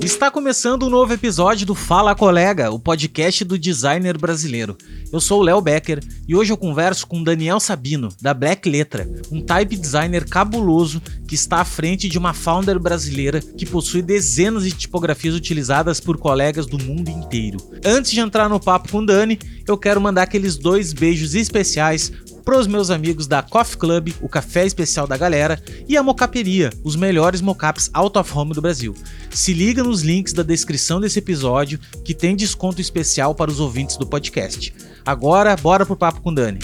Está começando um novo episódio do Fala Colega, o podcast do designer brasileiro. Eu sou o Léo Becker e hoje eu converso com Daniel Sabino, da Black Letra, um type designer cabuloso que está à frente de uma founder brasileira que possui dezenas de tipografias utilizadas por colegas do mundo inteiro. Antes de entrar no papo com Dani, eu quero mandar aqueles dois beijos especiais pros meus amigos da Coffee Club, o café especial da galera, e a Mocaperia, os melhores mocaps out of home do Brasil. Se liga nos links da descrição desse episódio que tem desconto especial para os ouvintes do podcast. Agora, bora pro papo com Dani.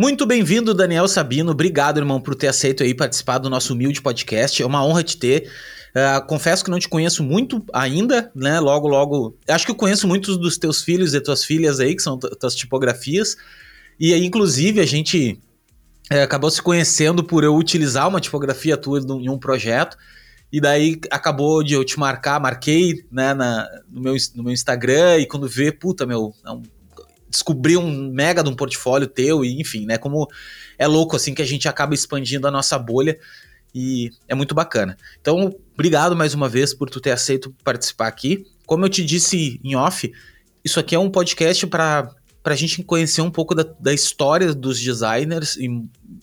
Muito bem-vindo, Daniel Sabino. Obrigado, irmão, por ter aceito aí participar do nosso humilde podcast. É uma honra te ter. Uh, confesso que não te conheço muito ainda, né? Logo, logo. Acho que eu conheço muitos dos teus filhos e tuas filhas aí, que são tuas tipografias. E aí, inclusive, a gente é, acabou se conhecendo por eu utilizar uma tipografia tua em um projeto. E daí acabou de eu te marcar, marquei né, na, no, meu, no meu Instagram, e quando vê, puta, meu, é um descobrir um mega de um portfólio teu e enfim, né, como é louco assim que a gente acaba expandindo a nossa bolha e é muito bacana. Então, obrigado mais uma vez por tu ter aceito participar aqui. Como eu te disse em off, isso aqui é um podcast para a gente conhecer um pouco da, da história dos designers e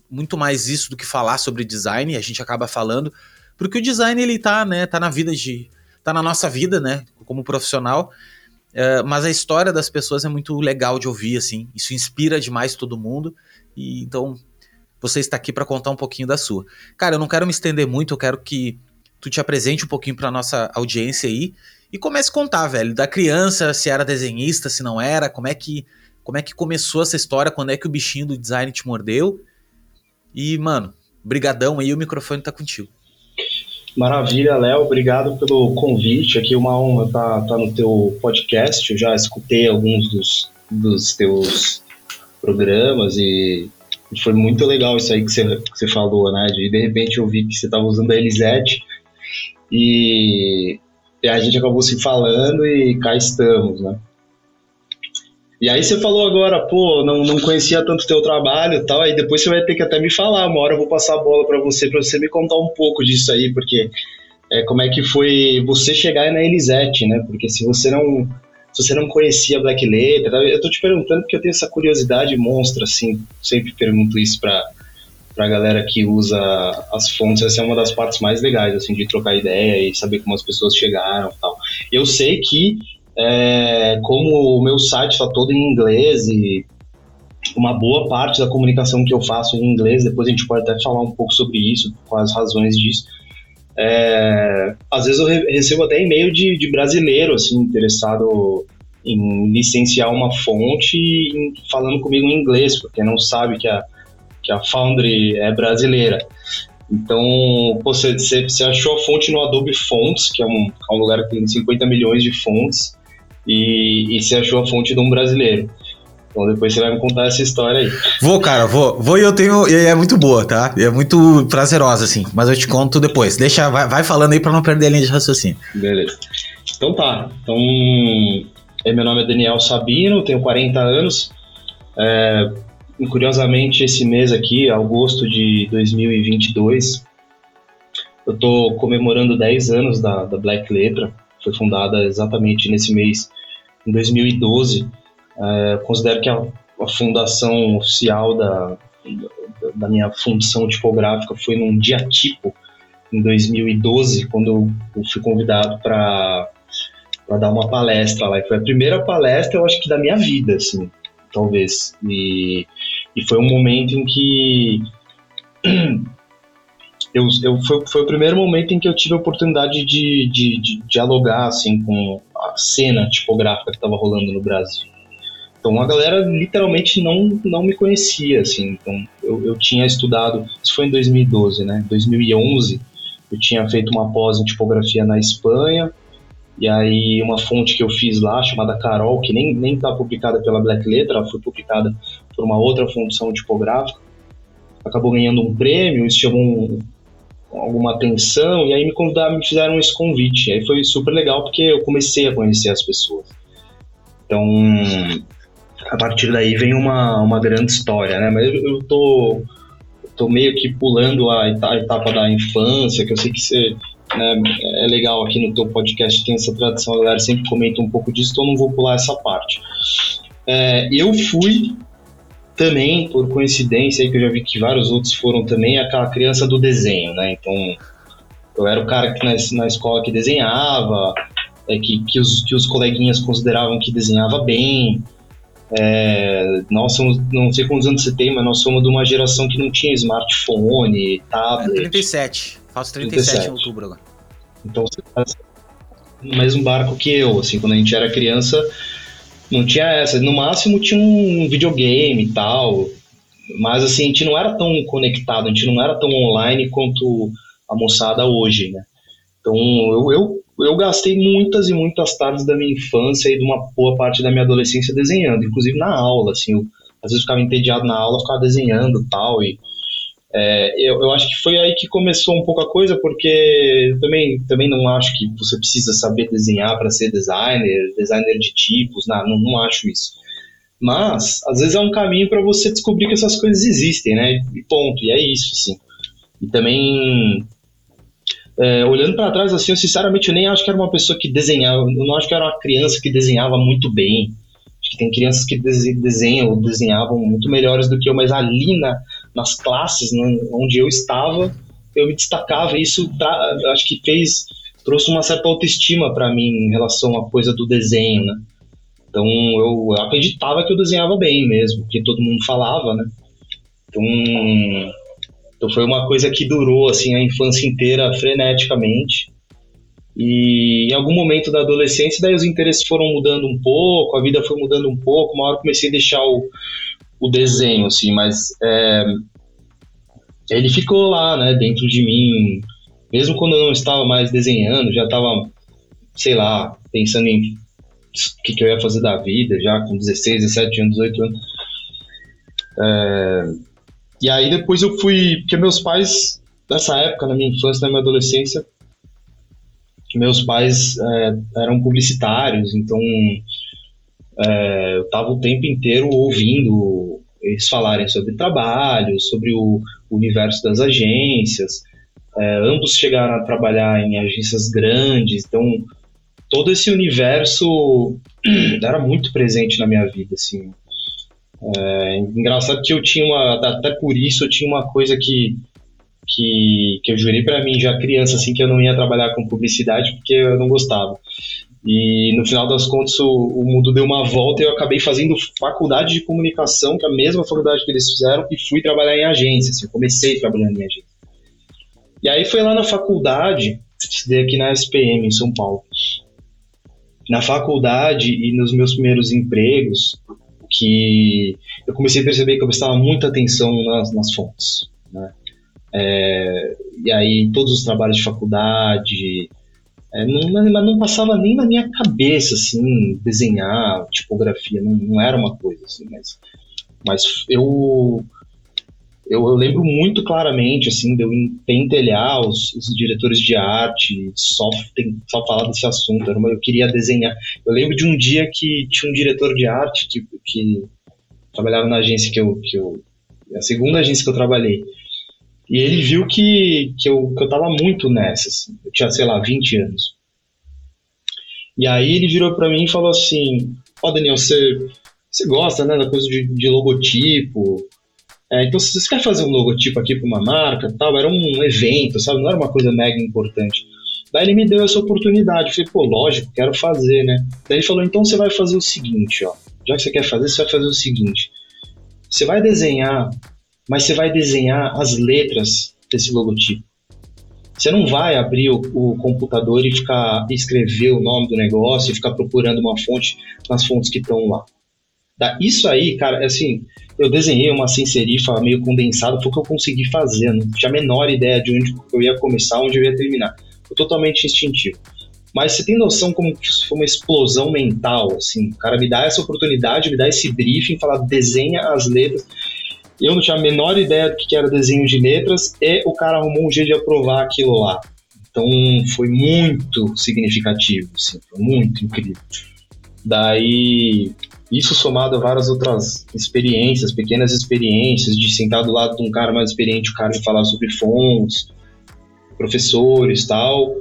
muito mais isso do que falar sobre design, a gente acaba falando, porque o design ele tá, né, tá na vida de tá na nossa vida, né, como profissional, Uh, mas a história das pessoas é muito legal de ouvir, assim. Isso inspira demais todo mundo. E então você está aqui para contar um pouquinho da sua. Cara, eu não quero me estender muito, eu quero que tu te apresente um pouquinho para nossa audiência aí e comece a contar, velho, da criança, se era desenhista, se não era, como é que como é que começou essa história, quando é que o bichinho do design te mordeu. E, mano, brigadão aí, o microfone tá contigo. Maravilha, Léo, obrigado pelo convite. Aqui uma honra estar tá, tá no teu podcast. Eu já escutei alguns dos, dos teus programas e, foi muito legal isso aí que você, que você falou, né? De de repente eu vi que você estava usando a Elisete e, e a gente acabou se falando e cá estamos, né? E aí você falou agora, pô, não, não conhecia tanto teu trabalho e tal, aí depois você vai ter que até me falar, uma hora eu vou passar a bola para você, para você me contar um pouco disso aí, porque é, como é que foi você chegar na Elisete, né? Porque se você não se você não conhecia Black Letter, eu tô te perguntando porque eu tenho essa curiosidade monstra, assim, sempre pergunto isso pra, pra galera que usa as fontes, essa é uma das partes mais legais, assim, de trocar ideia e saber como as pessoas chegaram e tal. Eu sei que é, como o meu site está todo em inglês e uma boa parte da comunicação que eu faço em inglês, depois a gente pode até falar um pouco sobre isso, quais as razões disso. É, às vezes eu recebo até e-mail de, de brasileiro assim interessado em licenciar uma fonte em, falando comigo em inglês, porque não sabe que a, que a Foundry é brasileira. Então, você, você achou a fonte no Adobe Fonts, que é um, é um lugar que tem 50 milhões de fontes, e, e você achou a fonte de um brasileiro. Então depois você vai me contar essa história aí. Vou, cara, vou. Vou e eu tenho. E é muito boa, tá? E é muito prazerosa, assim. Mas eu te conto depois. Deixa, vai, vai falando aí pra não perder a linha de raciocínio. Beleza. Então tá. Então. É, meu nome é Daniel Sabino, tenho 40 anos. É, curiosamente, esse mês aqui, agosto de 2022, eu tô comemorando 10 anos da, da Black Letra foi fundada exatamente nesse mês, em 2012. É, considero que a, a, fundação oficial da, da minha função tipográfica foi num dia tipo, em 2012, quando eu, fui convidado para dar uma palestra lá. E foi a primeira palestra, eu acho que da minha vida, assim, talvez. E, e foi um momento em que eu, eu foi, foi o primeiro momento em que eu tive a oportunidade de, de, de dialogar assim com a cena tipográfica que estava rolando no Brasil. Então a galera literalmente não, não me conhecia, assim. Então eu, eu tinha estudado, isso foi em 2012, né? 2011 eu tinha feito uma pós em tipografia na Espanha E aí uma fonte que eu fiz lá, chamada Carol, que nem, nem tá publicada pela Black Letter, ela foi publicada por uma outra função tipográfica, acabou ganhando um prêmio, isso chamou um, alguma atenção, e aí me convidaram, me fizeram esse convite. Aí foi super legal porque eu comecei a conhecer as pessoas. Então, a partir daí vem uma, uma grande história, né? Mas eu, eu tô, tô meio que pulando a etapa da infância, que eu sei que você né, é legal aqui no teu podcast, tem essa tradição, a galera sempre comenta um pouco disso, então não vou pular essa parte. É, eu fui também, por coincidência, aí que eu já vi que vários outros foram também, aquela criança do desenho, né? Então, eu era o cara que na, na escola que desenhava, é, que, que, os, que os coleguinhas consideravam que desenhava bem. É, nós somos, não sei quantos anos você tem, mas nós somos de uma geração que não tinha smartphone, tablet. 37. Faço 37, 37. em outubro agora. Então você faz no mesmo barco que eu, assim, quando a gente era criança, não tinha essa. No máximo tinha um videogame e tal. Mas assim, a gente não era tão conectado, a gente não era tão online quanto a moçada hoje, né? Então eu, eu, eu gastei muitas e muitas tardes da minha infância e de uma boa parte da minha adolescência desenhando, inclusive na aula, assim, eu, às vezes ficava entediado na aula, ficava desenhando tal, e é, eu, eu acho que foi aí que começou um pouco a coisa, porque também, também não acho que você precisa saber desenhar para ser designer, designer de tipos, não, não, não acho isso. Mas, às vezes é um caminho para você descobrir que essas coisas existem, né? E ponto, e é isso, assim. E também, é, olhando para trás, assim, eu sinceramente eu nem acho que era uma pessoa que desenhava, eu não acho que era uma criança que desenhava muito bem. Acho que tem crianças que desenham ou desenhavam muito melhores do que eu, mas ali na, nas classes né, onde eu estava, eu me destacava. Isso tá, acho que fez trouxe uma certa autoestima para mim em relação à coisa do desenho, né? Então eu, acreditava que eu desenhava bem mesmo, porque todo mundo falava, né? Então, então foi uma coisa que durou assim a infância inteira freneticamente. E em algum momento da adolescência, daí os interesses foram mudando um pouco, a vida foi mudando um pouco. Uma hora comecei a deixar o, o desenho, assim, mas é, ele ficou lá, né, dentro de mim, mesmo quando eu não estava mais desenhando, já estava, sei lá, pensando em o que, que, eu ia fazer da vida, já com 16, 17 anos, 18 anos. É, e aí depois eu fui, porque meus pais, nessa época, na minha infância, na minha adolescência, meus pais é, eram publicitários, então é, eu estava o tempo inteiro ouvindo eles falarem sobre trabalho, sobre o, universo das agências. É, ambos chegaram a trabalhar em agências grandes, então todo esse universo era muito presente na minha vida, assim. É, engraçado que eu tinha uma, até por isso eu tinha uma coisa que que, que eu jurei para mim já criança assim que eu não ia trabalhar com publicidade porque eu não gostava. E no final das contas o, o, mundo deu uma volta e eu acabei fazendo faculdade de comunicação, que é a mesma faculdade que eles fizeram, e fui trabalhar em agência. Assim, eu comecei trabalhando em agência. E aí foi lá na faculdade, estudei aqui na SPM, em São Paulo. Na faculdade e nos meus primeiros empregos, que eu comecei a perceber que eu prestava muita atenção nas, nas fontes. Né? É, e aí todos os trabalhos de faculdade, é, não, mas não passava nem na minha cabeça, assim, desenhar tipografia, não, não era uma coisa assim, mas, mas eu, eu, eu lembro muito claramente, assim, de eu pentelhar os, os diretores de arte, só, tem, só falar desse assunto, eu, eu queria desenhar. Eu lembro de um dia que tinha um diretor de arte que, que trabalhava na agência que eu, que eu, a segunda agência que eu trabalhei, e ele viu que, que, eu, que eu tava muito nessa, assim. Eu tinha, sei lá, 20 anos. E aí ele virou para mim e falou assim: Ó, oh, Daniel, você, você gosta, né, da coisa de, de logotipo. É, então, se você quer fazer um logotipo aqui para uma marca tal, era um evento, sabe? Não era uma coisa mega importante. Daí ele me deu essa oportunidade. Eu falei, pô, lógico, quero fazer, né? Daí ele falou: então você vai fazer o seguinte, ó. Já que você quer fazer, você vai fazer o seguinte: você vai desenhar mas você vai desenhar as letras desse logotipo. Você não vai abrir o, o, computador e ficar escrever o nome do negócio e ficar procurando uma fonte nas fontes que estão lá. Da, isso aí, cara, é assim, eu desenhei uma sem serifa meio condensada, foi o que eu consegui fazer, não tinha a menor ideia de onde eu ia começar, onde eu ia terminar. Foi totalmente instintivo. Mas você tem noção como foi uma explosão mental, assim, o cara me dá essa oportunidade, me dá esse briefing, falar desenha as letras. Eu não tinha a menor ideia do que era desenho de letras e o cara arrumou um jeito de aprovar aquilo lá. Então foi muito significativo, assim, foi muito incrível. Daí, isso somado a várias outras experiências, pequenas experiências, de sentar do lado de um cara mais experiente, o cara me falar sobre fontes, professores tal,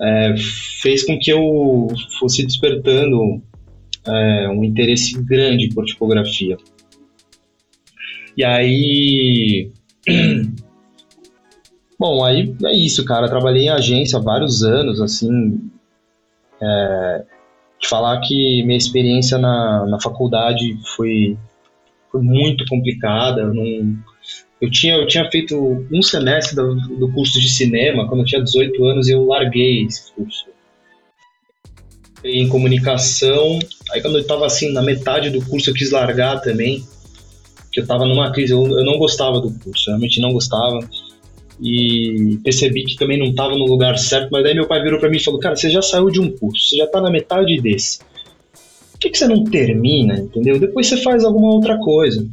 é, fez com que eu fosse despertando é, um interesse grande por tipografia. E aí. Bom, aí é isso, cara. Trabalhei em agência há vários anos, assim. É, de falar que minha experiência na, na faculdade foi, foi muito complicada. Eu, não, eu, tinha, eu tinha feito um semestre do, do curso de cinema quando eu tinha 18 anos e eu larguei esse curso. Em comunicação, aí quando eu estava assim na metade do curso eu quis largar também, que eu estava numa crise, eu, eu não gostava do curso, realmente não gostava e percebi que também não estava no lugar certo, mas daí meu pai virou para mim e falou: "Cara, você já saiu de um curso, você já está na metade desse. Por que, que você não termina, entendeu? Depois você faz alguma outra coisa".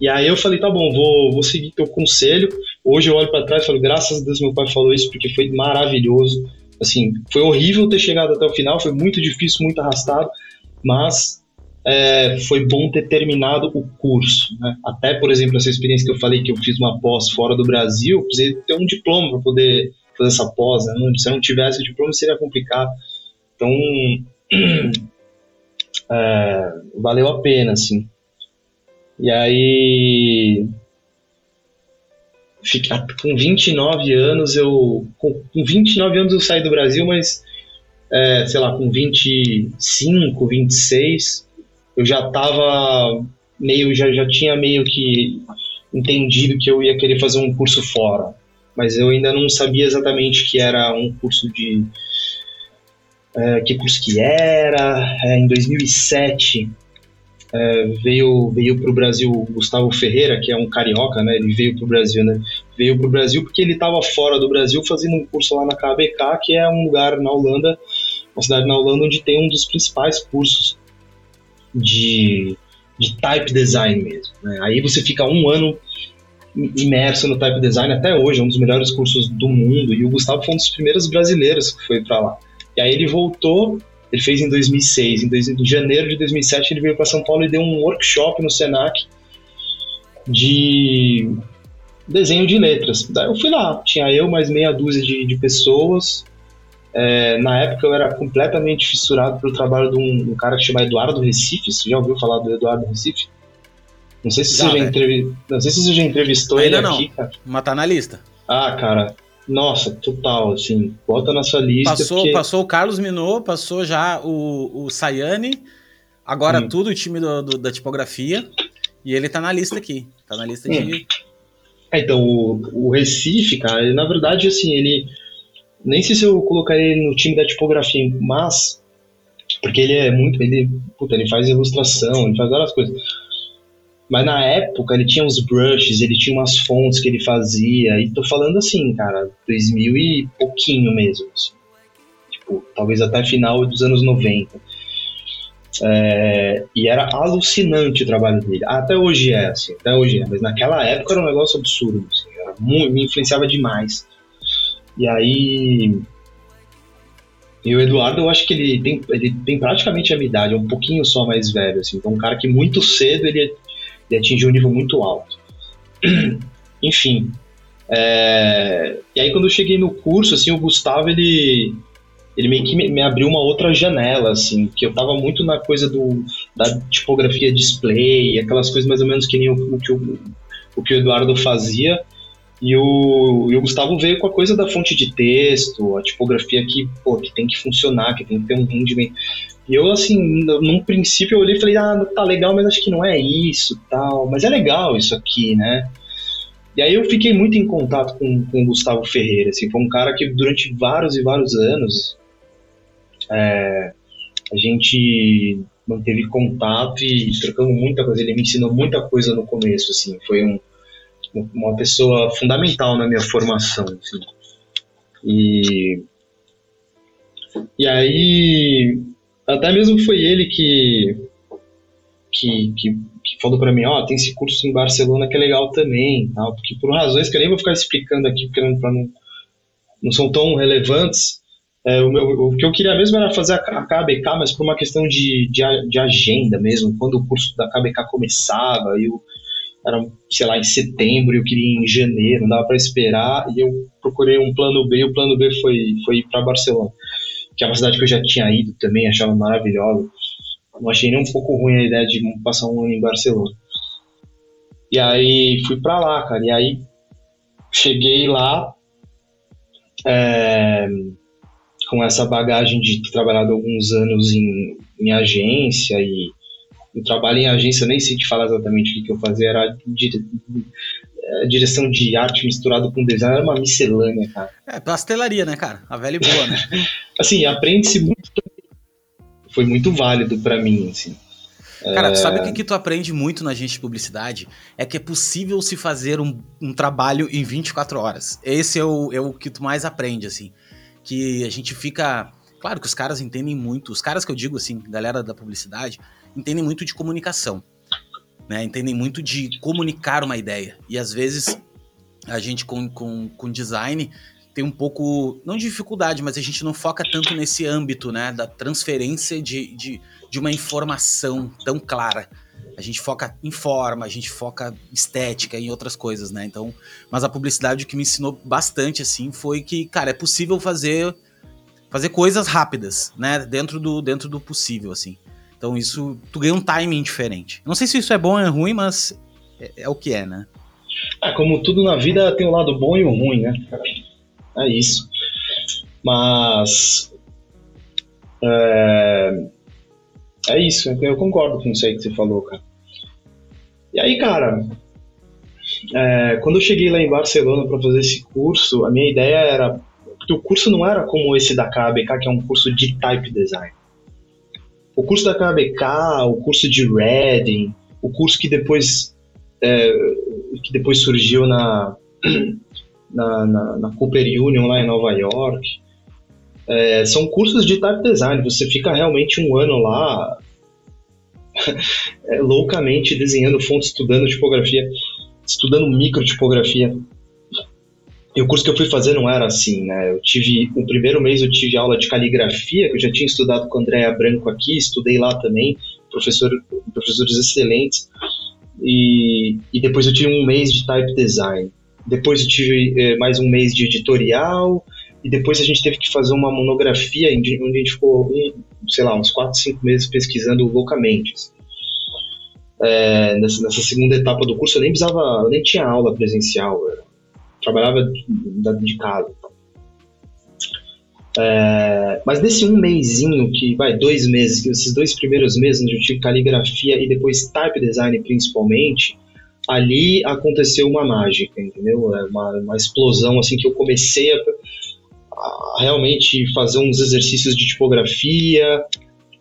E aí eu falei: "Tá bom, vou, vou seguir teu conselho". Hoje eu olho para trás e falo: "Graças a Deus meu pai falou isso porque foi maravilhoso". Assim, foi horrível ter chegado até o final, foi muito difícil, muito arrastado, mas é, foi bom ter terminado o curso. Né? Até, por exemplo, essa experiência que eu falei que eu fiz uma pós fora do Brasil, eu precisei ter um diploma para poder fazer essa pós. Né? Se eu não tivesse o diploma, seria complicado. Então, é, valeu a pena, assim. E aí, com 29 anos, eu. Com, com 29 anos eu saí do Brasil, mas, é, sei lá, com 25, 26 eu já estava meio, já, já tinha meio que entendido que eu ia querer fazer um curso fora, mas eu ainda não sabia exatamente que era um curso de é, que curso que era. É, em 2007 é, veio veio para o Brasil Gustavo Ferreira, que é um carioca, né? Ele veio para o Brasil, né? Veio para o Brasil porque ele estava fora do Brasil fazendo um curso lá na KBK, que é um lugar na Holanda, uma cidade na Holanda onde tem um dos principais cursos de, de type design mesmo. Né? Aí você fica um ano imerso no type design até hoje, é um dos melhores cursos do mundo. E o Gustavo foi um dos primeiros brasileiros que foi para lá. E aí ele voltou, ele fez em 2006. Em, dois, em janeiro de 2007 ele veio para São Paulo e deu um workshop no Senac de desenho de letras. Daí eu fui lá, tinha eu mais meia dúzia de, de pessoas é, na época eu era completamente fissurado pelo trabalho de um, um, cara que chama Eduardo Recife. Você já ouviu falar do Eduardo Recife? Não sei se, já, você, já entrev... não sei se você já entrevistou Ainda ele não. aqui, cara. Mas tá na lista. Ah, cara. Nossa, total, assim. Bota na sua lista. Passou, porque... passou o Carlos Minot, passou já o, o Sayane, agora hum. tudo o time do, do, da tipografia. E ele tá na lista aqui. Tá na lista hum. de. É, então, o, o Recife, cara, ele, na verdade, assim, ele nem sei se eu colocaria ele no time da tipografia, mas porque ele é muito, ele, puta, ele faz ilustração, ele faz várias coisas. Mas na época ele tinha uns brushes, ele tinha umas fontes que ele fazia, e tô falando assim, cara, 2000 e pouquinho mesmo, assim. Tipo, talvez até final dos anos 90. É, e era alucinante o trabalho dele. Até hoje é, assim, até hoje é, mas naquela época era um negócio absurdo, assim, muito, me influenciava demais. E aí. E o Eduardo, eu acho que ele tem, ele tem praticamente a minha idade, é um pouquinho só mais velho, assim. Então, um cara que muito cedo ele, ele atingiu um nível muito alto. Enfim. É... E aí, quando eu cheguei no curso, assim, o Gustavo, ele, ele meio que me, abriu uma outra janela, assim, que eu tava muito na coisa do, da tipografia display, aquelas coisas mais ou menos que nem o, o, que, o, o que o Eduardo fazia. E o, e o Gustavo veio com a coisa da fonte de texto, a tipografia que, pô, que tem que funcionar, que tem que ter um rendimento. E eu, assim, num princípio eu olhei e falei, ah, tá legal, mas acho que não é isso, tal. Mas é legal isso aqui, né? E aí eu fiquei muito em contato com, com o Gustavo Ferreira, assim, foi um cara que durante vários e vários anos é, a gente manteve contato e trocamos muita coisa. Ele me ensinou muita coisa no começo, assim, foi um uma pessoa fundamental na minha formação. Assim. E, E aí, até mesmo foi ele que, que, que, que falou para mim, ó, oh, tem esse curso em Barcelona que é legal também, tal, porque por razões que eu nem vou ficar explicando aqui, porque não, não, não são tão relevantes, é, o, meu, o, que eu queria mesmo era fazer a, KBK, mas por uma questão de, de, de, agenda mesmo, quando o curso da KBK começava, eu, era, sei lá, em setembro, eu queria ir em janeiro, não dava para esperar, e eu procurei um plano B, e o plano B foi, foi ir para Barcelona, que é uma cidade que eu já tinha ido também, achava maravilhosa. Não achei nem um pouco ruim a ideia de passar um ano em Barcelona. E aí fui para lá, cara, e aí cheguei lá é, com essa bagagem de ter trabalhado alguns anos em, em agência e eu trabalho em agência, eu nem sei te falar exatamente o que, eu fazia, era dire... É, direção de arte misturado com design, era uma miscelânea, cara. É, pastelaria, né, cara? A velha e boa, né? assim, aprende-se muito. Foi muito válido para mim, assim. Cara, é... sabe o que, que tu aprende muito na agência de publicidade? É que é possível se fazer um, um trabalho em 24 horas. Esse é o, é o que tu mais aprende, assim. Que a gente fica. Claro que os caras entendem muito. Os caras que eu digo, assim, galera da publicidade, entendem muito de comunicação, né? Entendem muito de comunicar uma ideia. E às vezes a gente com, com, com design tem um pouco, não de dificuldade, mas a gente não foca tanto nesse âmbito, né? Da transferência de, de, de uma informação tão clara. A gente foca em forma, a gente foca estética e outras coisas, né? Então, mas a publicidade o que me ensinou bastante assim foi que, cara, é possível fazer fazer coisas rápidas, né? Dentro do dentro do possível, assim. Então isso, tu ganha um timing diferente. Não sei se isso é bom ou é ruim, mas é, é o que é, né? Ah, como tudo na vida tem o um lado bom e o um ruim, né? É isso. Mas. É, é isso, eu concordo com isso aí que você falou, cara. E aí, cara, é, quando eu cheguei lá em Barcelona para fazer esse curso, a minha ideia era. Porque o curso não era como esse da KBK, que é um curso de type design. O curso da KBK, o curso de Reading, o curso que depois, é, que depois surgiu na, na, na, na, Cooper Union lá em Nova York, é, são cursos de type design. Você fica realmente um ano lá é, loucamente desenhando fontes, estudando tipografia, estudando microtipografia. E o curso que eu fui fazer não era assim, né? Eu tive, o primeiro mês eu tive aula de caligrafia, que eu já tinha estudado com a Branco aqui, estudei lá também, professor, professores excelentes. E, e depois eu tive um mês de type design. Depois eu tive eh, mais um mês de editorial, e depois a gente teve que fazer uma monografia onde a gente ficou, um, sei lá, uns 4, 5 meses pesquisando loucamente. É, nessa, nessa, segunda etapa do curso eu nem precisava, eu nem tinha aula presencial. Eu trabalhava de, de casa. É, mas nesse um mêsinho que vai dois meses, esses dois primeiros meses onde eu tive caligrafia e depois type design principalmente, ali aconteceu uma mágica, entendeu? É uma, uma explosão assim que eu comecei a, a realmente fazer uns exercícios de tipografia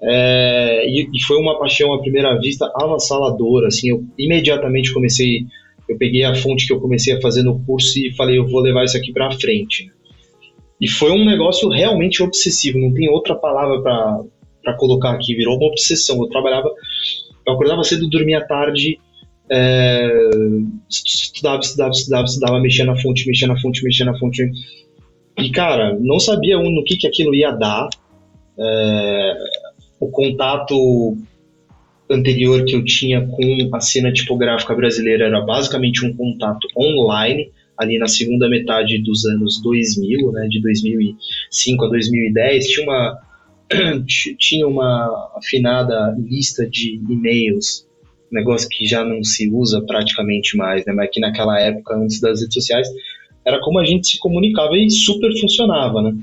é, e, e, foi uma paixão à primeira vista avassaladora. Assim, eu imediatamente comecei eu peguei a fonte que eu comecei a fazer no curso e falei, eu vou levar isso aqui para frente. E foi um negócio realmente obsessivo, não tem outra palavra para colocar aqui, virou uma obsessão. Eu trabalhava, eu acordava cedo, dormia tarde, é, estudava, estudava, estudava, estudava, mexia na fonte, mexia na fonte, mexia na fonte. E, cara, não sabia no que, que aquilo ia dar. É, o contato anterior que eu tinha com a cena tipográfica brasileira era basicamente um contato online, ali na segunda metade dos anos 2000, né, de 2005 a 2010, tinha uma, tinha uma afinada lista de e-mails, negócio que já não se usa praticamente mais, né, mas que naquela época, antes das redes sociais, era como a gente se comunicava e super funcionava, né.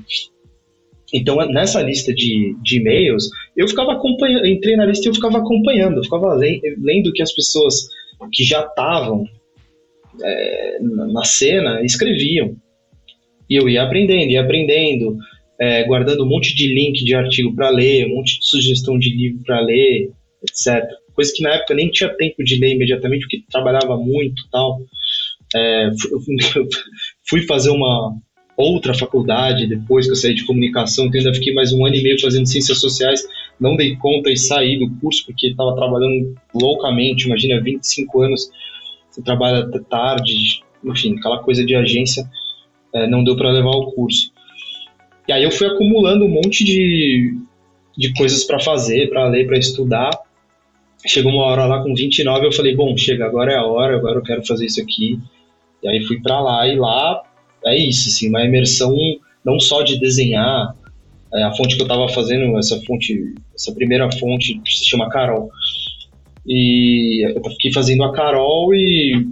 Então, nessa lista de, de e-mails, eu ficava acompanhando, entrei na lista e eu ficava acompanhando, eu ficava lendo que as pessoas que já estavam é, na cena escreviam. E eu ia aprendendo, ia aprendendo, é, guardando um monte de link de artigo para ler, um monte de sugestão de livro para ler, etc. Coisa que na época nem tinha tempo de ler imediatamente, porque trabalhava muito e tal. É, fui fazer uma, outra faculdade depois que eu saí de comunicação, que ainda fiquei mais um ano e meio fazendo ciências sociais, não dei conta e saí do curso porque estava trabalhando loucamente, imagina, 25 anos, você trabalha tarde, enfim, aquela coisa de agência, é, não deu para levar o curso. E aí eu fui acumulando um monte de, de coisas para fazer, para ler, para estudar. Chegou uma hora lá com 29, eu falei, bom, chega, agora é a hora, agora eu quero fazer isso aqui. E aí fui para lá, e lá é isso, assim, uma imersão não só de desenhar, é, a fonte que eu estava fazendo, essa fonte, essa primeira fonte se chama Carol. E eu fiquei fazendo a Carol e,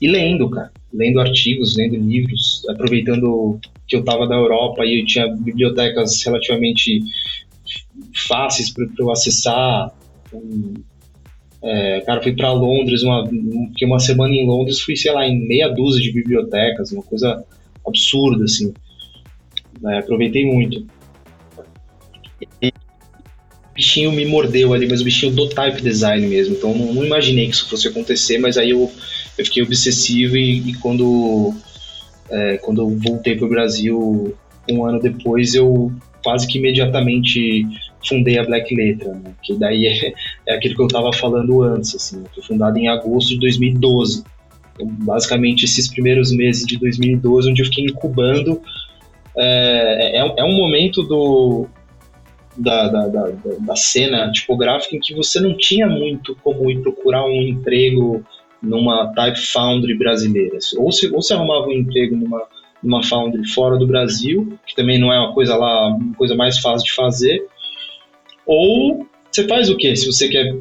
e lendo, cara. Lendo artigos, lendo livros, aproveitando que eu estava da Europa e eu tinha bibliotecas relativamente fáceis para eu acessar. É, cara, fui para Londres, uma, fiquei uma semana em Londres, fui, sei lá, em meia dúzia de bibliotecas, uma coisa absurda, assim. É, aproveitei muito. E o bichinho me mordeu ali, mas o bichinho do type design mesmo, então não, não imaginei que isso fosse acontecer, mas aí eu, eu fiquei obsessivo e, e quando, é, quando eu voltei para o Brasil um ano depois, eu quase que imediatamente fundei a Black Letra, né? que daí é, é aquilo que eu estava falando antes, assim, foi fundado em agosto de 2012. Então, basicamente, esses primeiros meses de 2012, onde eu fiquei incubando, é, é, é um momento do, da, da, da, da, cena tipográfica em que você não tinha muito como ir procurar um emprego numa Type Foundry brasileira. Ou se, ou se arrumava um emprego numa, numa Foundry fora do Brasil, que também não é uma coisa lá, uma coisa mais fácil de fazer, ou você faz o quê? Se você quer,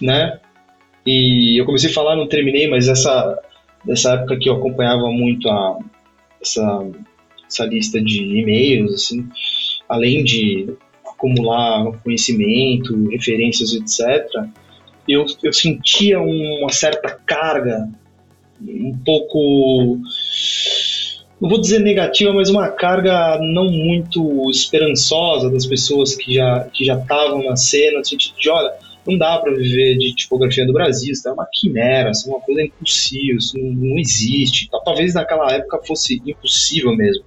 né? E eu comecei a falar, não terminei, mas essa dessa época que eu acompanhava muito a essa, essa lista de e-mails, assim, além de acumular conhecimento, referências, etc., eu, eu sentia uma certa carga, um pouco não vou dizer negativa, mas uma carga não muito esperançosa das pessoas que já que já estavam na cena, no sentido de, olha, não dá para viver de tipografia do Brasil, isso é uma quimera, isso é uma coisa impossível, isso não, não existe. Talvez naquela época fosse impossível mesmo.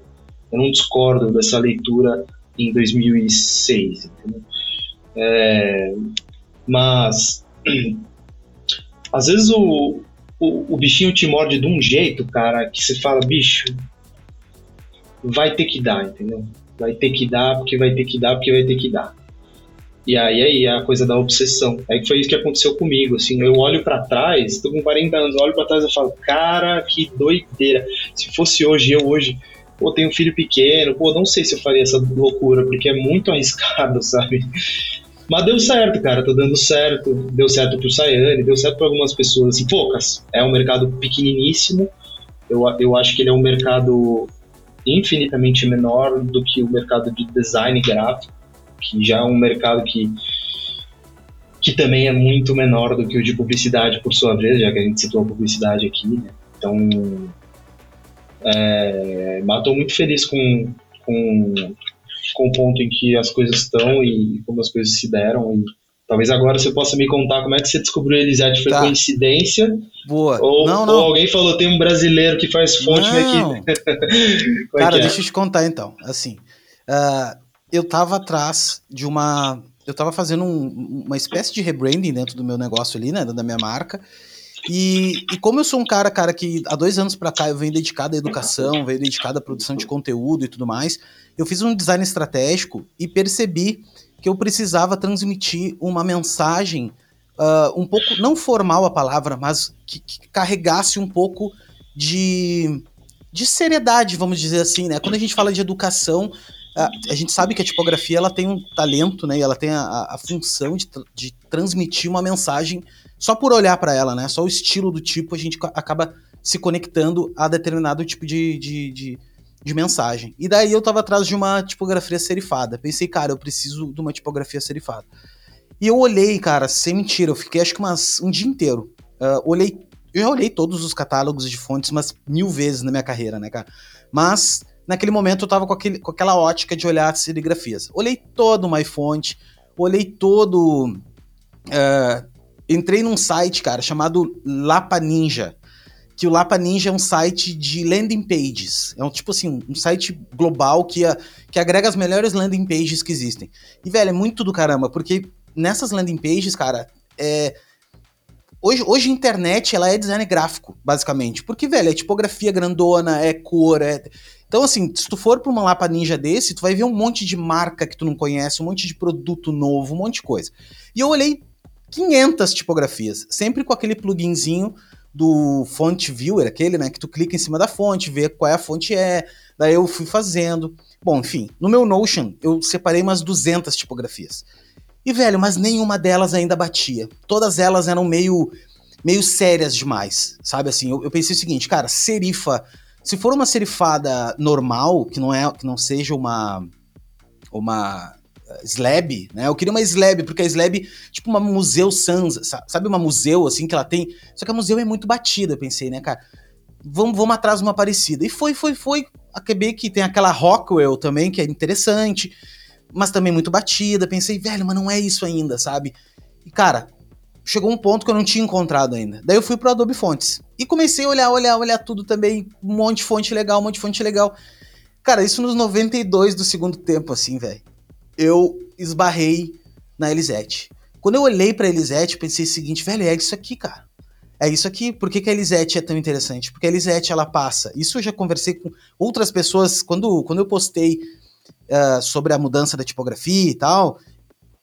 Eu não discordo dessa leitura em 2006, entendeu? É, mas às vezes o, o, o, bichinho te morde de um jeito, cara, que você fala, bicho, vai ter que dar, entendeu? Vai ter que dar, porque vai ter que dar, porque vai ter que dar. E aí, aí é a coisa da obsessão. Aí foi isso que aconteceu comigo, assim, eu olho para trás, tô com 40 anos, olho para trás e falo, cara, que doideira. Se fosse hoje, eu hoje, pô, tenho um filho pequeno, pô, não sei se eu faria essa loucura, porque é muito arriscado, sabe? Mas deu certo, cara, tá dando certo. Deu certo pro Sayane, deu certo para algumas pessoas, assim, poucas. É um mercado pequeniníssimo. Eu, eu acho que ele é um mercado infinitamente menor do que o mercado de design gráfico, que já é um mercado que, que também é muito menor do que o de publicidade, por sua vez, já que a gente citou a publicidade aqui. Né? Então, é, estou muito feliz com, com, com o ponto em que as coisas estão e como as coisas se deram. E talvez agora você possa me contar como é que você descobriu Elisete. Foi tá. coincidência? Boa. Ou, não, não. ou alguém falou, tem um brasileiro que faz fonte não. aqui. É Cara, é? deixa eu te contar então. Assim, uh, eu tava atrás de uma. Eu tava fazendo um, uma espécie de rebranding dentro do meu negócio ali, né? Da minha marca. E, e, como eu sou um cara, cara, que há dois anos para cá eu venho dedicado à educação, venho dedicado à produção de conteúdo e tudo mais, eu fiz um design estratégico e percebi que eu precisava transmitir uma mensagem uh, um pouco, não formal a palavra, mas que, que, carregasse um pouco de, de seriedade, vamos dizer assim, né? Quando a gente fala de educação, a, a gente sabe que a tipografia ela tem um talento, né? E ela tem a, a função de, de transmitir uma mensagem só por olhar para ela, né? Só o estilo do tipo a gente acaba se conectando a determinado tipo de, de, de, de, mensagem. E daí eu tava atrás de uma tipografia serifada. Pensei, cara, eu preciso de uma tipografia serifada. E eu olhei, cara, sem mentira, eu fiquei acho que umas, um dia inteiro. Uh, olhei, eu já olhei todos os catálogos de fontes umas mil vezes na minha carreira, né, cara? Mas naquele momento eu tava com, aquele, com aquela ótica de olhar serigrafias. Olhei todo o MyFont, olhei todo. Uh, entrei num site, cara, chamado Lapa Ninja, que o Lapa Ninja é um site de landing pages. É um tipo assim, um site global que, a, que agrega as melhores landing pages que existem. E, velho, é muito do caramba, porque nessas landing pages, cara, é. Hoje, hoje a internet ela é design gráfico, basicamente. Porque, velho, é tipografia grandona, é cor, é. Então, assim, se tu for pra uma Lapa Ninja desse, tu vai ver um monte de marca que tu não conhece, um monte de produto novo, um monte de coisa. E eu olhei 500 tipografias, sempre com aquele pluginzinho do Font Viewer, aquele, né, que tu clica em cima da fonte, vê qual é a fonte é, daí eu fui fazendo. Bom, enfim, no meu Notion eu separei umas 200 tipografias. E, velho, mas nenhuma delas ainda batia. Todas elas eram meio meio sérias demais, sabe assim? Eu, eu pensei o seguinte, cara, serifa, se for uma serifada normal, que não é que não seja uma uma slab, né? Eu queria uma slab, porque a slab, tipo uma Museu Sans, sabe uma museu assim que ela tem? Só que a museu é muito batida, eu pensei, né, cara? Vamos, vamos atrás de uma parecida. E foi, foi, foi. A Quebec tem aquela Rockwell também, que é interessante, mas também muito batida. Pensei, velho, mas não é isso ainda, sabe? E, cara, chegou um ponto que eu não tinha encontrado ainda. Daí eu fui pro Adobe Fontes. E comecei a olhar, olhar, olhar tudo também. Um monte de fonte legal, um monte de fonte legal. Cara, isso nos 92 do segundo tempo, assim, velho eu esbarrei na Elisete. Quando eu olhei pra Elisete, eu pensei o seguinte, velho, é isso aqui, cara. É isso aqui. Por que, que a Elisete é tão interessante? Porque a Elisete, ela passa. Isso eu já conversei com outras pessoas, quando, quando eu postei uh, sobre a mudança da tipografia e tal,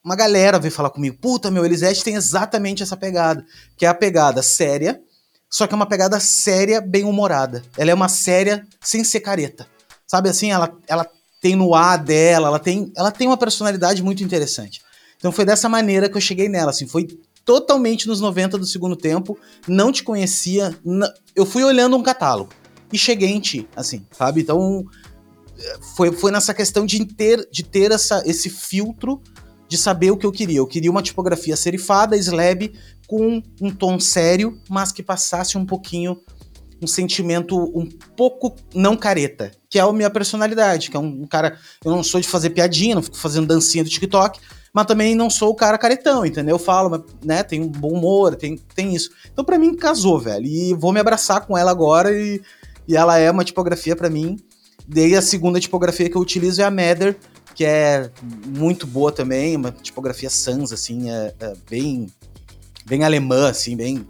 uma galera veio falar comigo, puta, meu, Elisete tem exatamente essa pegada, que é a pegada séria, só que é uma pegada séria, bem humorada. Ela é uma séria sem ser careta. Sabe assim, ela, ela tem no ar dela, ela tem, ela tem uma personalidade muito interessante. Então foi dessa maneira que eu cheguei nela, assim, foi totalmente nos 90 do segundo tempo, não te conhecia, eu fui olhando um catálogo e cheguei em ti, assim, sabe? Então foi, foi nessa questão de ter, de ter essa, esse filtro de saber o que eu queria. Eu queria uma tipografia serifada, slab, com um tom sério, mas que passasse um pouquinho um sentimento um pouco não careta, que é a minha personalidade, que é um, cara. Eu não sou de fazer piadinha, não fico fazendo dancinha do TikTok, mas também não sou o cara caretão, entendeu? Eu falo, né? Tem um bom humor, tem, tem isso. Então, para mim, casou, velho. E vou me abraçar com ela agora e, e ela é uma tipografia para mim. Daí a segunda tipografia que eu utilizo é a Mather, que é muito boa também, uma tipografia sans, assim, é, é bem, bem alemã, assim, bem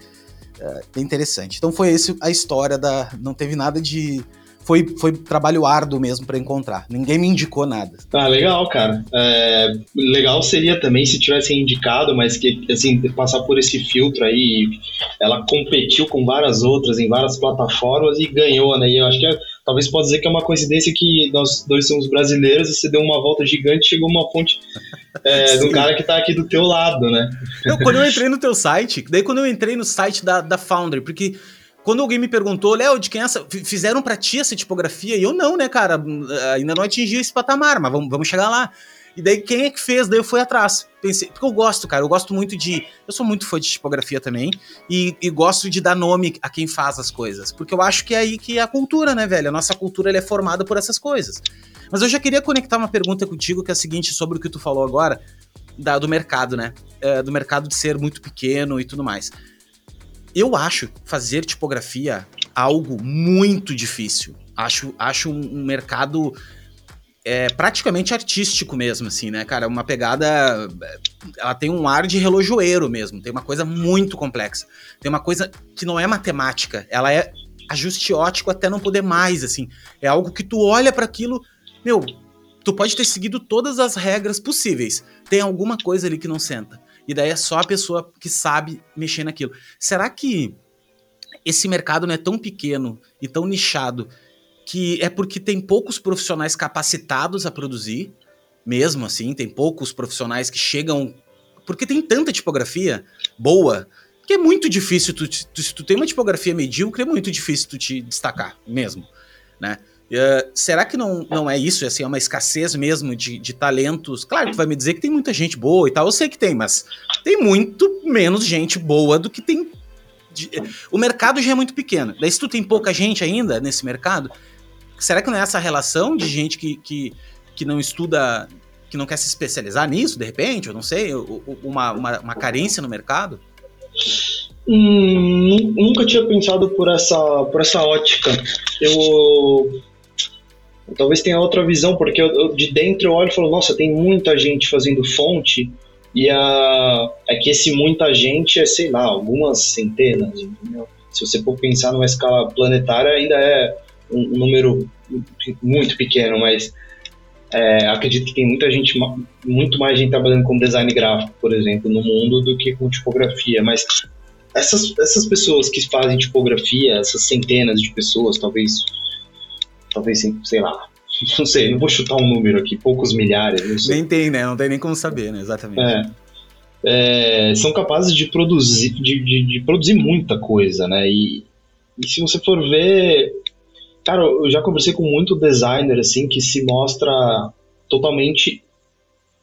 é, bem interessante. Então foi esse a história da. Não teve nada de. Foi, foi trabalho árduo mesmo para encontrar. Ninguém me indicou nada. Ah, legal, cara. É, legal seria também se tivesse indicado, mas que, assim, passar por esse filtro aí. Ela competiu com várias outras em várias plataformas e ganhou, né? E eu acho que é talvez pode dizer que é uma coincidência que nós dois somos brasileiros e você deu uma volta gigante chegou uma fonte é, do cara que tá aqui do teu lado, né? Eu, quando eu entrei no teu site, daí quando eu entrei no site da, da Foundry, porque quando alguém me perguntou, Léo, de quem é essa? Fizeram pra ti essa tipografia? E eu não, né, cara? Ainda não atingi esse patamar, mas vamos, vamos chegar lá. E daí, quem é que fez? Daí eu fui atrás. Pensei, porque eu gosto, cara, eu gosto muito de. Eu sou muito fã de tipografia também. E, e, gosto de dar nome a quem faz as coisas. Porque eu acho que é aí que é a cultura, né, velho? A nossa cultura é formada por essas coisas. Mas eu já queria conectar uma pergunta contigo, que é a seguinte, sobre o que tu falou agora, da, do mercado, né? É, do mercado de ser muito pequeno e tudo mais. Eu acho fazer tipografia algo muito difícil. Acho, acho um, um mercado é praticamente artístico mesmo, assim, né, cara? Uma pegada. Ela tem um ar de relojoeiro mesmo, tem uma coisa muito complexa. Tem uma coisa que não é matemática, ela é ajuste ótico até não poder mais, assim. É algo que tu olha para aquilo, meu, tu pode ter seguido todas as regras possíveis. Tem alguma coisa ali que não senta. E daí é só a pessoa que sabe mexer naquilo. Será que esse mercado não é tão pequeno e tão nichado que é porque tem poucos profissionais capacitados a produzir, mesmo assim, tem poucos profissionais que chegam. Porque tem tanta tipografia boa que é muito difícil, tu, tu, se tu tem uma tipografia medíocre, é muito difícil tu te destacar mesmo, né? Uh, será que não, não é isso? Assim, é uma escassez mesmo de, de talentos? Claro que vai me dizer que tem muita gente boa e tal, eu sei que tem, mas tem muito menos gente boa do que tem. De, o mercado já é muito pequeno. Daí, se tu tem pouca gente ainda nesse mercado, Será que não é essa relação de gente que, que, que não estuda, que não quer se especializar nisso, de repente? Eu não sei, uma, uma, uma carência no mercado? Hum, nunca tinha pensado por essa, por essa ótica. Eu, talvez tenha outra visão, porque eu, eu, de dentro eu olho e falo, nossa, tem muita gente fazendo fonte, e a, é que esse muita gente é, sei lá, algumas centenas, entendeu? Se você for pensar numa escala planetária, ainda é um, número muito pequeno, mas é, acredito que tem muita gente, muito mais gente trabalhando com design gráfico, por exemplo, no mundo do que com tipografia. Mas essas, essas pessoas que fazem tipografia, essas centenas de pessoas, talvez, talvez, sei lá, não sei, não vou chutar um número aqui, poucos milhares, não sei. Nem tem, né? Não tem nem como saber, né? Exatamente. É, é, são capazes de produzir, de, de, de, produzir muita coisa, né? E, e se você for ver, cara, eu já conversei com muito designer, assim, que se mostra totalmente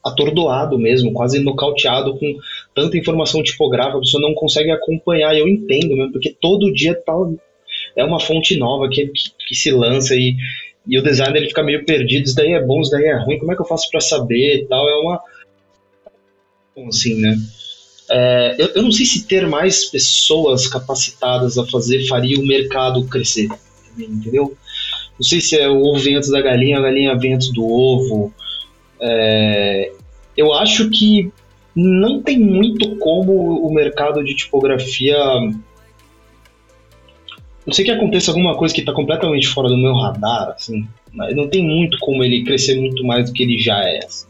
atordoado mesmo, quase nocauteado com tanta informação tipográfica, a pessoa não consegue acompanhar, eu entendo mesmo, porque todo dia tá, é uma fonte nova que, que, que se lança e, e o designer ele fica meio perdido, isso daí é bom, isso daí é ruim, como é que eu faço para saber e tal, é uma... assim, né? É, eu, eu não sei se ter mais pessoas capacitadas a fazer faria o mercado crescer, entendeu? Não sei se é o ovo vem antes da galinha, a galinha vem antes do ovo, é, eu acho que não tem muito como o mercado de tipografia. Não sei que aconteça alguma coisa que está completamente fora do meu radar, assim, mas não tem muito como ele crescer muito mais do que ele já é. Assim.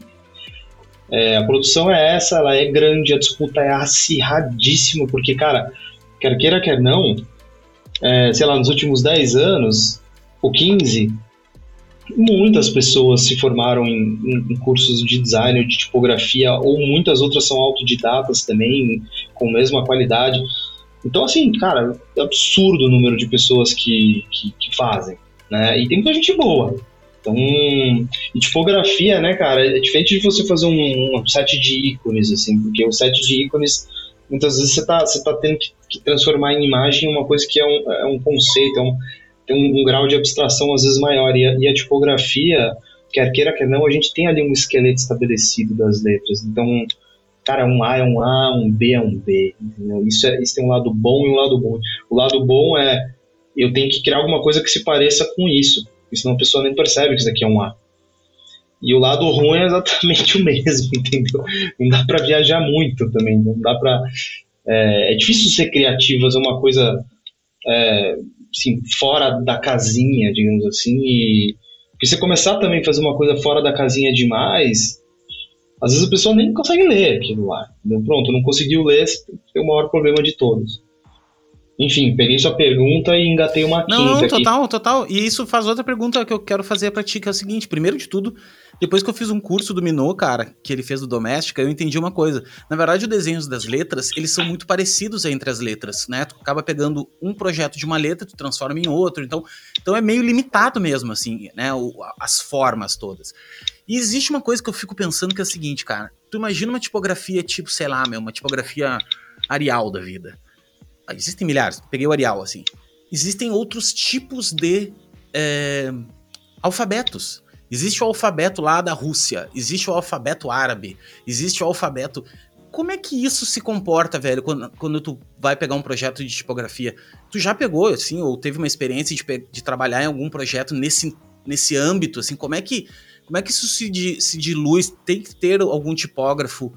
É, a produção é essa, ela é grande, a disputa é acirradíssima, porque, cara, quer queira, quer não, é, sei lá, nos últimos 10 anos, ou 15, muitas pessoas se formaram em, em, cursos de design ou de tipografia, ou muitas outras são autodidatas também, com a mesma qualidade. Então, assim, cara, é absurdo o número de pessoas que, que, que fazem, né? E tem muita gente boa. Então, e tipografia, né, cara, é diferente de você fazer um, um set de ícones, assim, porque o set de ícones, muitas vezes você tá, você tá tendo que, que transformar em imagem uma coisa que é um, é um conceito, é um, tem um, um, grau de abstração às vezes maior. E a, e a, tipografia, quer queira, quer não, a gente tem ali um esqueleto estabelecido das letras. Então, cara, um A é um A, um B é um B. Entendeu? Isso, é, isso tem um lado bom e um lado bom. O lado bom é eu tenho que criar alguma coisa que se pareça com isso. Senão a pessoa nem percebe que isso daqui é um A. E o lado ruim é exatamente o mesmo, entendeu? Não dá para viajar muito também, não dá para é, é, difícil ser criativo, fazer uma coisa é, assim, fora da casinha, digamos assim, e porque você começar também a fazer uma coisa fora da casinha demais, às vezes a pessoa nem consegue ler aquilo lá. Entendeu? Pronto, não conseguiu ler, é o maior problema de todos. Enfim, peguei sua pergunta e engatei uma não, quinta. Não, total, aqui. total. E isso faz outra pergunta que eu quero fazer pra ti, que é o seguinte: primeiro de tudo, depois que eu fiz um curso do Minô, cara, que ele fez do Doméstica, eu entendi uma coisa. Na verdade, os desenhos das letras, eles são muito parecidos entre as letras, né? Tu acaba pegando um projeto de uma letra, tu transforma em outro. Então, então é meio limitado mesmo, assim, né? O, as formas todas. E existe uma coisa que eu fico pensando que é o seguinte, cara. Tu imagina uma tipografia tipo, sei lá, meu, uma tipografia Arial da vida ah, existem milhares, peguei o Arial assim. Existem outros tipos de é, alfabetos. Existe o alfabeto lá da Rússia, existe o alfabeto árabe, existe o alfabeto. Como é que isso se comporta, velho, quando, quando tu vai pegar um projeto de tipografia? Tu já pegou, assim, ou teve uma experiência de, de trabalhar em algum projeto nesse, nesse âmbito, assim, como é que, como é que isso se, se dilui? Tem que ter algum tipógrafo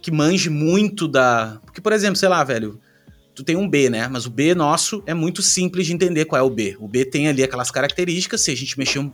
que manje muito da... Porque, por exemplo, sei lá, velho, tu tem um B, né? Mas o B nosso é muito simples de entender qual é o B. O B tem ali aquelas características, se a gente mexer um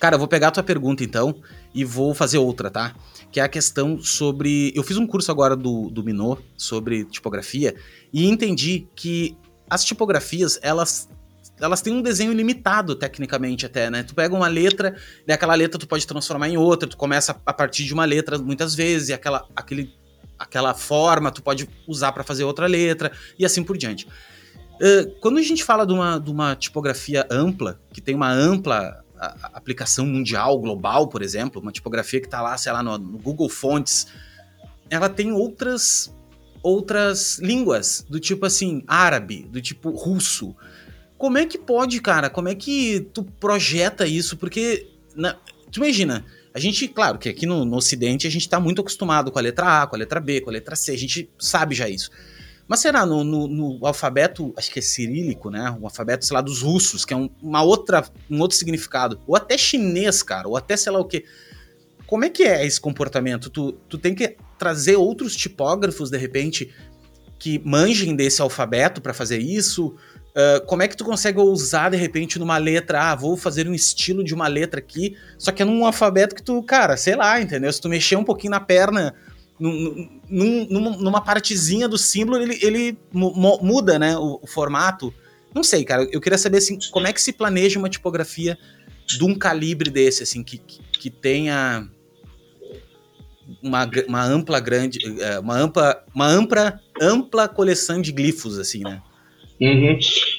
Cara, eu vou pegar a tua pergunta então e vou fazer outra, tá? Que é a questão sobre. Eu fiz um curso agora do, do Minô sobre tipografia e entendi que as tipografias, elas elas têm um desenho limitado, tecnicamente, até, né? Tu pega uma letra, e aquela letra tu pode transformar em outra, tu começa a partir de uma letra muitas vezes, e aquela, aquele, aquela forma tu pode usar para fazer outra letra, e assim por diante. Uh, quando a gente fala de uma, de uma tipografia ampla, que tem uma ampla a, aplicação mundial, global, por exemplo, uma tipografia que está lá, sei lá, no, no Google Fonts, ela tem outras outras línguas, do tipo assim, árabe, do tipo russo, Como é que pode, cara? Como é que tu projeta isso? Porque, na, tu imagina, a gente, claro que aqui no, no Ocidente a gente tá muito acostumado com a letra A, com a letra B, com a letra C, a gente sabe já isso. Mas será no, no, no, alfabeto, acho que é cirílico, né? O alfabeto, sei lá, dos russos, que é um, uma outra, um outro significado. Ou até chinês, cara, ou até sei lá o quê. Como é que é esse comportamento? Tu, tu tem que trazer outros tipógrafos, de repente, que manjem desse alfabeto para fazer isso? Uh, como é que tu consegue usar de repente numa letra? Ah, vou fazer um estilo de uma letra aqui, só que é num alfabeto que tu, cara, sei lá, entendeu? Se tu mexer um pouquinho na perna, num, num, numa partezinha do símbolo, ele, ele muda, né, o, o, formato. Não sei, cara. Eu queria saber assim, como é que se planeja uma tipografia de um calibre desse, assim, que, que, tenha uma, uma ampla grande, eh, uma ampla, uma ampla, ampla coleção de glifos, assim, né? Uhum.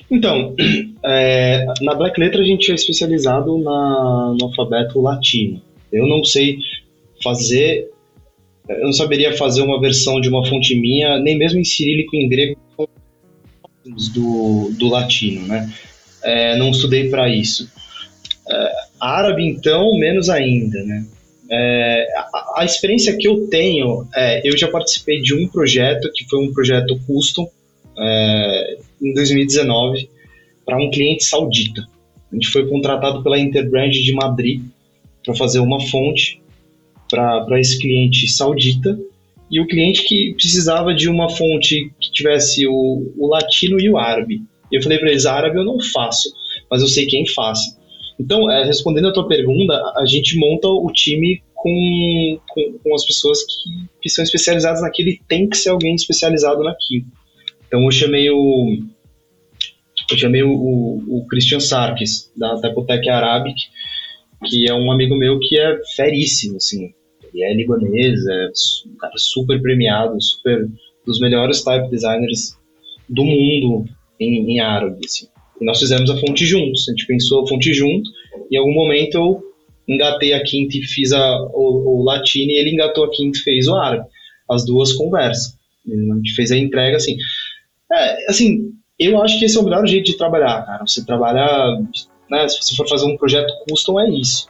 Então, é, na Black Letter a gente é especializado na, no alfabeto latino. Eu não sei fazer, eu não saberia fazer uma versão de uma fonte minha, nem mesmo em cirílico em grego do, do latino, né? É, não estudei para isso. É, árabe, então, menos ainda, né? É, a, a, experiência que eu tenho, é, eu já participei de um projeto que foi um projeto custom, é, em 2019 para um cliente saudita. A gente foi contratado pela Interbrand de Madrid para fazer uma fonte para esse cliente saudita e o cliente que precisava de uma fonte que tivesse o, o latino e o árabe. Eu falei para eles, árabe eu não faço, mas eu sei quem faz. Então, é, respondendo a tua pergunta, a gente monta o time com, com, com as pessoas que, que são especializadas naquilo e tem que ser alguém especializado naquilo. Então eu chamei o eu chamei o, o, Christian Sarkis, da Typotech Arabic, que é um amigo meu que é feríssimo, assim. Ele é libanês, é um cara super premiado, super dos melhores type designers do mundo em, em árabe, assim. E nós fizemos a fonte juntos, a gente pensou a fonte junto, e em algum momento eu engatei a quinta e fiz a, o, o latino, e ele engatou a quinta e fez o árabe. As duas conversam. A gente fez a entrega, assim. É, assim, eu acho que esse é o melhor jeito de trabalhar, cara. Você trabalhar, né, se você for fazer um projeto custom, é isso.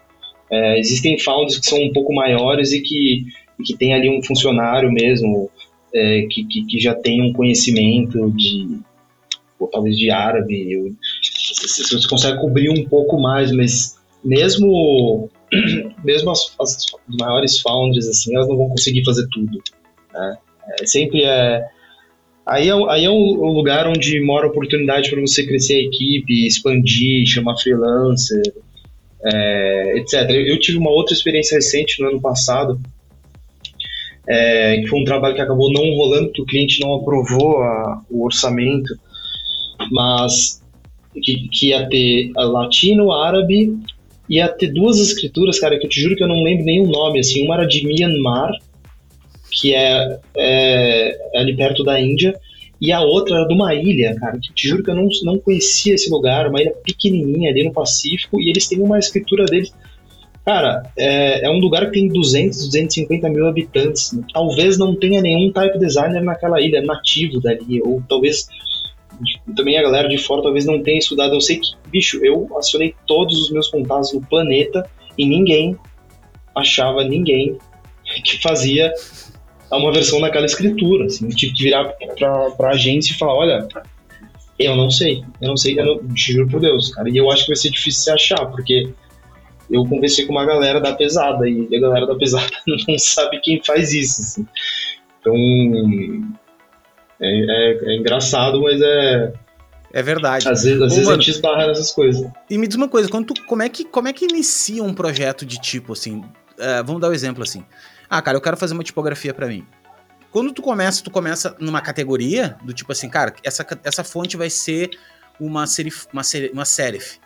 É, existem founders que são um pouco maiores e que, e que tem ali um funcionário mesmo, é, que, que, que, já tem um conhecimento de, ou talvez de árabe. Eu, você, consegue cobrir um pouco mais, mas mesmo mesmo as, as, maiores founders assim elas não vão conseguir fazer tudo né? é, sempre é Aí é, aí é um, lugar onde mora oportunidade para você crescer a equipe, expandir, chamar freelancer, é, etc. Eu, tive uma outra experiência recente no ano passado, é, que foi um trabalho que acabou não rolando, que o cliente não aprovou a, o orçamento, mas que, que ia ter latino, árabe, ia ter duas escrituras, cara, que eu te juro que eu não lembro nenhum nome, assim, uma era de Myanmar, que é, é, é, ali perto da Índia, e a outra era de uma ilha, cara, que te juro que eu não, não conhecia esse lugar, uma ilha pequenininha ali no Pacífico, e eles têm uma escritura deles. Cara, é, é um lugar que tem 200, 250 mil habitantes. Talvez não tenha nenhum type designer naquela ilha, nativo dali, ou talvez também a galera de fora talvez não tenha estudado. Eu sei que, bicho, eu acionei todos os meus contatos no planeta e ninguém achava ninguém que fazia a uma versão daquela escritura. Assim, eu tive que virar pra, pra agência e falar, olha, eu não sei, eu não sei, eu não, te juro por Deus, cara. E eu acho que vai ser difícil se achar, porque eu conversei com uma galera da pesada e a galera da pesada não sabe quem faz isso. Assim. Então é, é, é, engraçado, mas é. É verdade. Às vezes, às Ô, vezes mano, a gente esbarra nessas coisas. E me diz uma coisa, quando tu, como, é que, como é que inicia um projeto de tipo assim? Uh, vamos dar um exemplo assim. Ah, cara, eu quero fazer uma tipografia para mim. Quando tu começa, tu começa numa categoria do tipo assim, cara, essa, essa fonte vai ser uma serif, uma, serif, uma serif.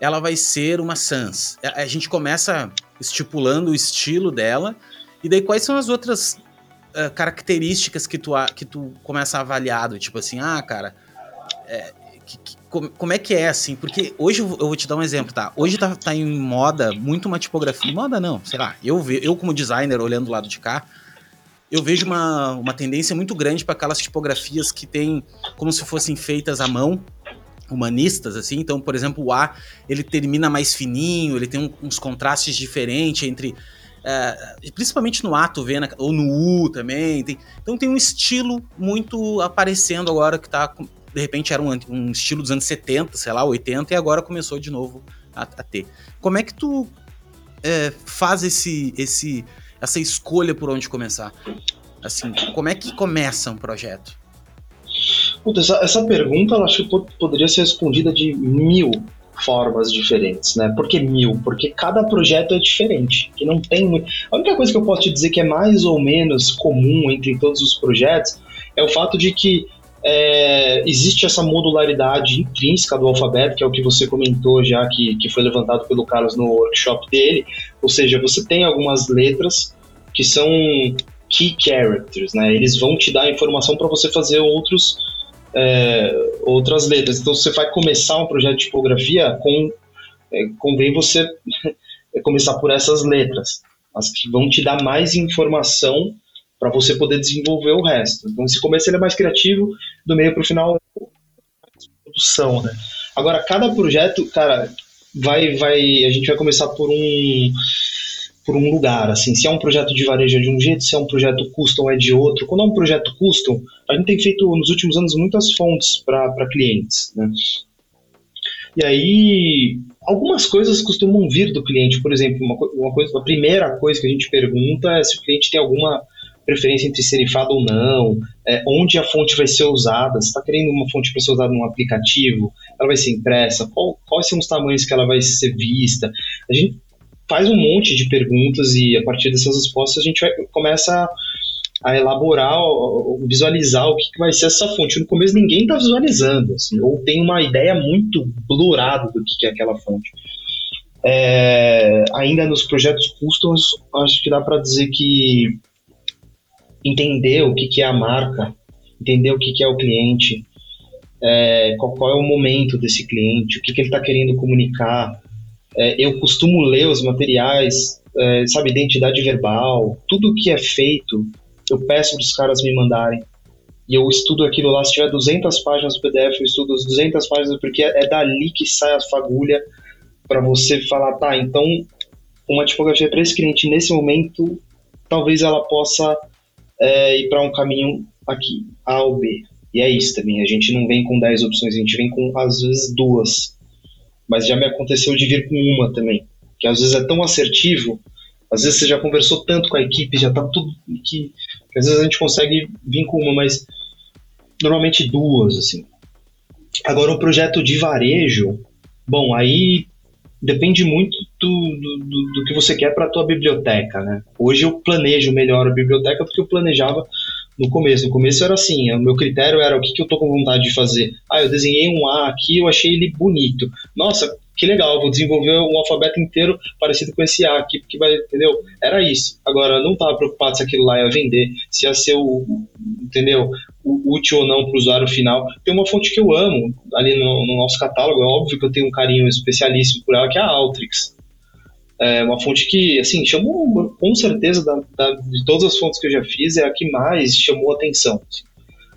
Ela vai ser uma sans. A, a, gente começa estipulando o estilo dela. E daí quais são as outras uh, características que tu, que tu começa a avaliar? Do, tipo assim, ah, cara, é, que, que, como, como, é que é, assim? Porque hoje eu vou te dar um exemplo, tá? Hoje tá, tá em moda muito uma tipografia. Moda não, sei lá. Eu, ve, eu como designer, olhando do lado de cá, eu vejo uma, uma tendência muito grande para aquelas tipografias que tem como se fossem feitas à mão, humanistas, assim. Então, por exemplo, o A, ele termina mais fininho, ele tem um, uns contrastes diferentes entre... Uh, principalmente no A, tu vê, na, ou no U também. Tem, então tem um estilo muito aparecendo agora que tá... De repente era um, um estilo dos anos 70, sei lá, 80, e agora começou de novo a, a ter. Como é que tu é, faz esse, esse, essa escolha por onde começar? Assim, como é que começa um projeto? Puta, essa, essa pergunta eu acho que poderia ser respondida de mil formas diferentes, né? Por que mil? Porque cada projeto é diferente. Que não tem. A única coisa que eu posso te dizer que é mais ou menos comum entre todos os projetos é o fato de que é, existe essa modularidade intrínseca do alfabeto, que é o que você comentou já, que, que foi levantado pelo Carlos no workshop dele. Ou seja, você tem algumas letras que são key characters, né? Eles vão te dar informação para você fazer outros, é, outras letras. Então, você vai começar um projeto de tipografia, com, é, convém você começar por essas letras, as que vão te dar mais informação para você poder desenvolver o resto. Então, esse começo ele é mais criativo, do meio para o final, produção, né? Agora, cada projeto, cara, vai, vai, a gente vai começar por um por um lugar, assim, se é um projeto de varejo é de um jeito, se é um projeto custom é de outro. Quando é um projeto custom, a gente tem feito nos últimos anos muitas fontes para clientes, né? E aí, algumas coisas costumam vir do cliente, por exemplo, uma, uma coisa, a primeira coisa que a gente pergunta é se o cliente tem alguma preferência entre serifado ou não, é, onde a fonte vai ser usada, se está querendo uma fonte para ser usada num aplicativo, ela vai ser impressa, qual, quais são os tamanhos que ela vai ser vista. A gente faz um monte de perguntas e a partir dessas respostas a gente vai, começa a, a elaborar, visualizar o que, que, vai ser essa fonte. No começo ninguém está visualizando, assim, ou tem uma ideia muito blurada do que, que é aquela fonte. É, ainda nos projetos customs, acho que dá para dizer que entender o que, que é a marca, entender o que, que é o cliente, é, qual, qual, é o momento desse cliente, o que, que ele está querendo comunicar. É, eu costumo ler os materiais, é, sabe, identidade verbal, tudo que é feito, eu peço para os caras me mandarem. E eu estudo aquilo lá, se tiver 200 páginas do PDF, eu estudo as 200 páginas, porque é dali que sai a fagulha para você falar, tá, então uma tipografia para esse cliente nesse momento, talvez ela possa é, ir para um caminho aqui, A ou B. E é isso também, a gente não vem com 10 opções, a gente vem com às vezes duas. Mas já me aconteceu de vir com uma também, que às vezes é tão assertivo, às vezes você já conversou tanto com a equipe, já tá tudo que, que às vezes a gente consegue vir com uma, mas normalmente duas, assim. Agora, um projeto de varejo, bom, aí depende muito do, do, do que você quer para a tua biblioteca, né? Hoje eu planejo melhor a biblioteca do que eu planejava no começo. No começo era assim, o meu critério era o que, que eu tô com vontade de fazer. Ah, eu desenhei um A aqui, eu achei ele bonito. Nossa, que legal, vou desenvolver um alfabeto inteiro parecido com esse A aqui, porque vai, entendeu? Era isso. Agora, não estava preocupado se aquilo lá ia vender, se ia ser o, entendeu? O útil ou não para o usuário final. Tem uma fonte que eu amo ali no, no, nosso catálogo, é óbvio que eu tenho um carinho especialíssimo por ela, que é a Altrix. É uma fonte que, assim, chamou, com certeza, da, da, de todas as fontes que eu já fiz, é a que mais chamou atenção. Assim.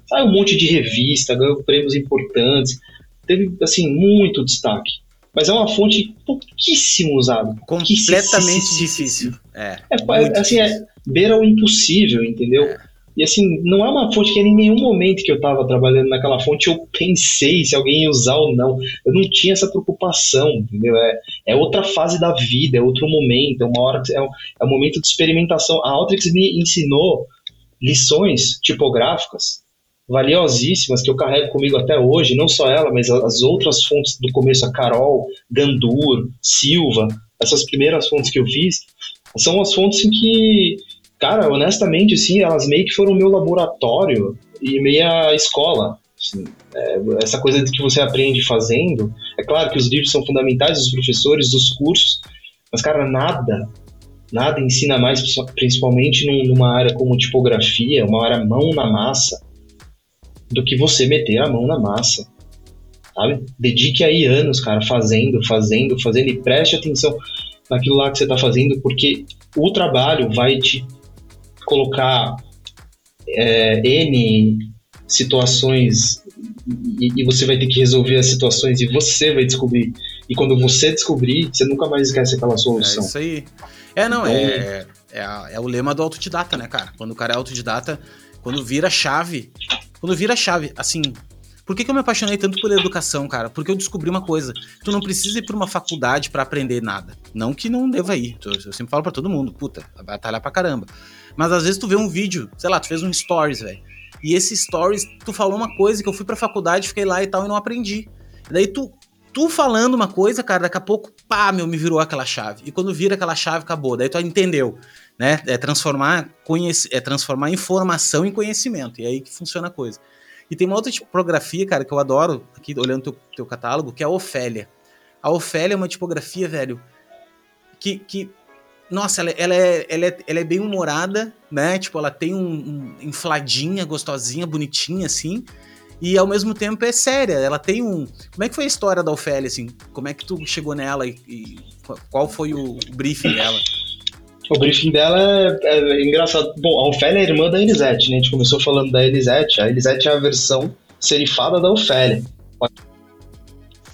Sai um monte de revista, ganhou prêmios importantes, teve, assim, muito destaque mas é uma fonte pouquíssimo usada. Completamente difícil. É, é assim, é, beira o impossível, entendeu? É. E assim, não é uma fonte que em nenhum momento que eu estava trabalhando naquela fonte eu pensei se alguém ia usar ou não. Eu não tinha essa preocupação, entendeu? É, é outra fase da vida, é outro momento, é uma hora, é um, é um momento de experimentação. A Altrix me ensinou lições tipográficas valiosíssimas que eu carrego comigo até hoje, não só ela, mas as outras fontes do começo, a Carol, Gandur, Silva, essas primeiras fontes que eu fiz, são as fontes em que, cara, honestamente, assim, elas meio que foram meu laboratório e meia escola. Assim, é, essa coisa de que você aprende fazendo, é claro que os livros são fundamentais, os professores, os cursos, mas, cara, nada, nada ensina mais, principalmente numa área como tipografia, uma área mão na massa, do que você meter a mão na massa. Sabe? Dedique aí anos, cara, fazendo, fazendo, fazendo e preste atenção naquilo lá que você está fazendo, porque o trabalho vai te colocar é, N situações e, e, você vai ter que resolver as situações e você vai descobrir. E quando você descobrir, você nunca mais esquece aquela solução. É isso aí. É, não, é, então, é, é, é, o lema do autodidata, né, cara? Quando o cara é autodidata, quando vira chave. Quando vira chave, assim. Por que, que eu me apaixonei tanto por educação, cara? Porque eu descobri uma coisa. Tu não precisa ir pra uma faculdade para aprender nada. Não que não deva ir. Eu sempre falo para todo mundo, puta, batalhar pra caramba. Mas às vezes tu vê um vídeo, sei lá, tu fez um stories, velho. E esse stories, tu falou uma coisa que eu fui pra faculdade, fiquei lá e tal, e não aprendi. E daí tu, tu falando uma coisa, cara, daqui a pouco, pá, meu, me virou aquela chave. E quando vira aquela chave, acabou. Daí tu entendeu, né? É transformar, conhece, é transformar informação em conhecimento. E é aí que funciona a coisa. E tem uma outra tipografia, cara, que eu adoro, aqui olhando teu, teu catálogo, que é a Ofélia. A Ofélia é uma tipografia, velho, que, que nossa, ela, ela, é, ela, é, ela é bem humorada, né? Tipo, ela tem um, um infladinha, gostosinha, bonitinha, assim. E ao mesmo tempo é séria. Ela tem um. Como é que foi a história da Ofélia, assim? Como é que tu chegou nela e, e qual foi o briefing dela? O briefing dela é, é, engraçado. Bom, a Ofélia é irmã da Elisete, né? A gente começou falando da Elisete. A Elisete é a versão serifada da Ofélia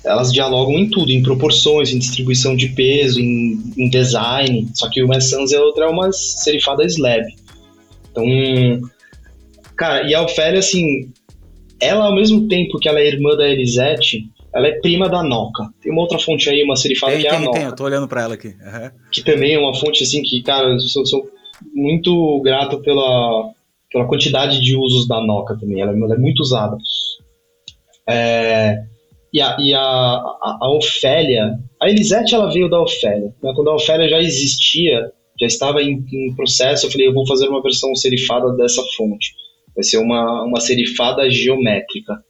elas dialogam em tudo, em proporções, em distribuição de peso, em, em design. Só que uma é Sans e a outra é uma serifada slab. Então, cara, e a Ofélia, assim, ela ao mesmo tempo que ela é irmã da Elisete, ela é prima da Noca. Tem uma outra fonte aí, uma serifada tem, que é tem, a Noca. Tem, eu tô olhando pra ela aqui. Uhum. Que também é uma fonte, assim, que, cara, eu sou, sou muito grato pela, pela quantidade de usos da Noca também. Ela, ela é muito usada. É, e a, e a, a, a Ofélia, a Elisete ela veio da Ofélia. Né? Quando a Ofélia já existia, já estava em, em, processo, eu falei, eu vou fazer uma versão serifada dessa fonte. Vai ser uma, uma serifada geométrica.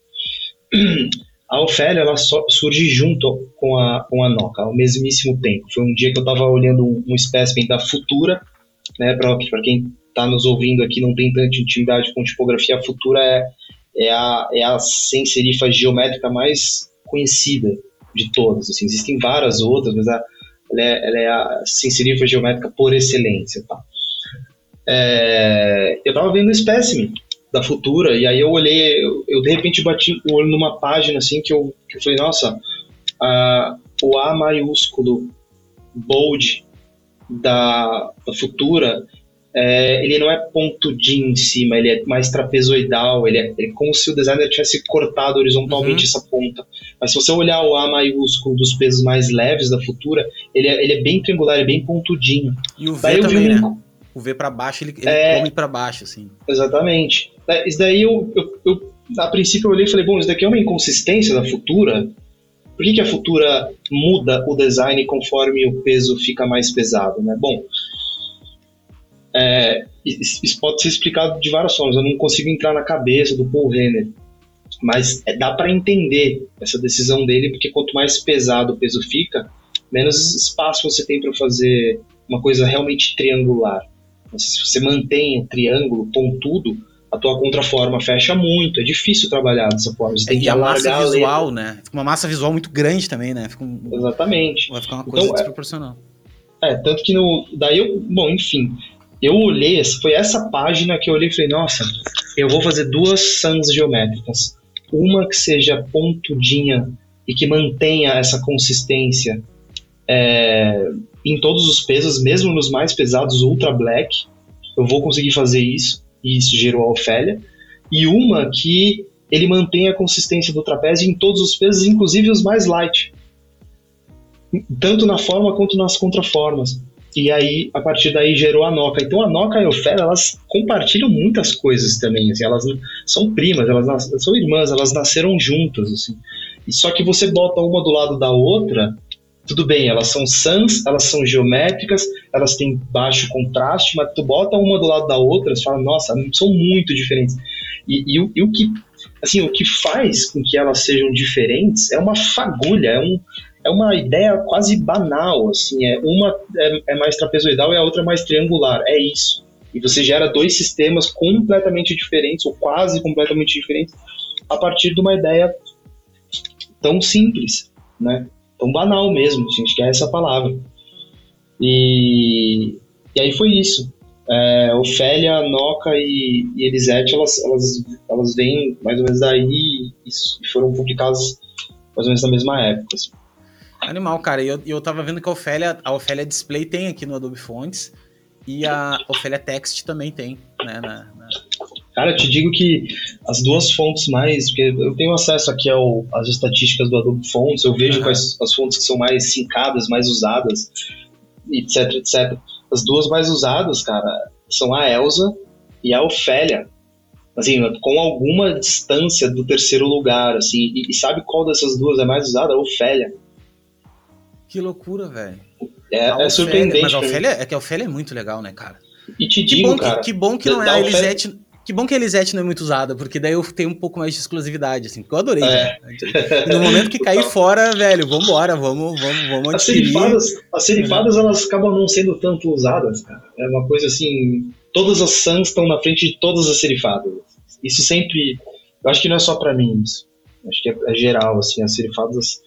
A Ofélia ela surge junto com a, com a Noca, ao mesmíssimo tempo. Foi um dia que eu estava olhando um, um espécimen da Futura, né, para quem está nos ouvindo aqui não tem tanta intimidade com tipografia, a Futura é, é a, é a sem serifa geométrica mais conhecida de todas. Assim, existem várias outras, mas a, ela, é, ela é a sensorifa geométrica por excelência. Tá? É, eu estava vendo o espécime da Futura, e aí eu olhei, eu, eu, de repente bati o olho numa página assim que eu, que eu falei, nossa, a, o A maiúsculo bold da, da Futura é, ele não é pontudinho em cima, ele é mais trapezoidal, ele é, é como se o designer tivesse cortado horizontalmente uhum. essa ponta. Mas se você olhar o A maiúsculo dos pesos mais leves da Futura, ele é, ele é bem triangular, é bem pontudinho. E o V daí também, né? O V para baixo, ele, ele é, come para baixo, assim. Exatamente. Isso daí eu, eu, eu, a princípio eu olhei e falei, bom, isso daqui é uma inconsistência da Futura. Por que, que a Futura muda o design conforme o peso fica mais pesado, né? Bom, é, isso pode ser explicado de várias formas. Eu não consigo entrar na cabeça do Paul Renner, mas é, dá para entender essa decisão dele, porque quanto mais pesado o peso fica, menos espaço você tem para fazer uma coisa realmente triangular. Se você mantém o triângulo pontudo, a tua contraforma fecha muito, é difícil trabalhar dessa forma. Você tem é, que e a massa visual, a né? Fica uma massa visual muito grande também, né? Um... Exatamente. Vai ficar uma coisa então, desproporcional. É, é, tanto que no. Daí eu. Bom, enfim eu olhei, foi essa página que eu olhei e falei, nossa, eu vou fazer duas sans geométricas. Uma que seja pontudinha e que mantenha essa consistência é, em todos os pesos, mesmo nos mais pesados, ultra black. Eu vou conseguir fazer isso, e isso gerou a Ofélia. E uma que ele mantém a consistência do trapézio em todos os pesos, inclusive os mais light. Tanto na forma quanto nas contraformas. E aí, a partir daí, gerou a Noca. Então, a Noca e a Ofélia, elas compartilham muitas coisas também. Assim, elas são primas, elas são irmãs, elas nasceram juntas. Assim. E só que você bota uma do lado da outra, tudo bem, elas são sans, elas são geométricas, elas têm baixo contraste, mas tu bota uma do lado da outra, você fala, nossa, são muito diferentes. E, e, e o que assim, o que faz com que elas sejam diferentes é uma fagulha, é um, é uma ideia quase banal, assim, é uma é, é mais trapezoidal e a outra é mais triangular, é isso. E você gera dois sistemas completamente diferentes, ou quase completamente diferentes, a partir de uma ideia tão simples, né? Tão banal mesmo, acho que é essa palavra. E, e aí foi isso. é, Ofélia, Noca e, e Elisete, elas, elas, elas vêm mais ou menos daí e foram publicadas mais ou menos na mesma época. Assim. Animal, cara. E eu, eu tava vendo que a Ofélia, a Ofélia Display tem aqui no Adobe Fonts e a Ofélia Text também tem, né? Na, na... Cara, eu te digo que as duas fontes mais. Porque eu tenho acesso aqui ao, às estatísticas do Adobe Fonts, eu vejo uhum. quais as fontes que são mais sincadas, mais usadas, etc, etc. As duas mais usadas, cara, são a Elsa e a Ofélia. Assim, com alguma distância do terceiro lugar, assim. E, e sabe qual dessas duas é mais usada? A Ofélia. Que loucura, velho. É, é surpreendente. Mas a Ofélia, é que a Ofélia é muito legal, né, cara? E te que digo, bom cara. Que, que bom que não é a Elisete. Que bom que a Elisete não é muito usada, porque daí eu tenho um pouco mais de exclusividade, assim, porque eu adorei. É. Né? No momento que cair fora, velho, vambora, vamos, vamos, vamos As serifadas, as serifadas, elas acabam não sendo tanto usadas, cara. É uma coisa assim, todas as Sans estão na frente de todas as serifadas. Isso sempre, eu acho que não é só para mim isso. Acho que é, é, geral, assim, as serifadas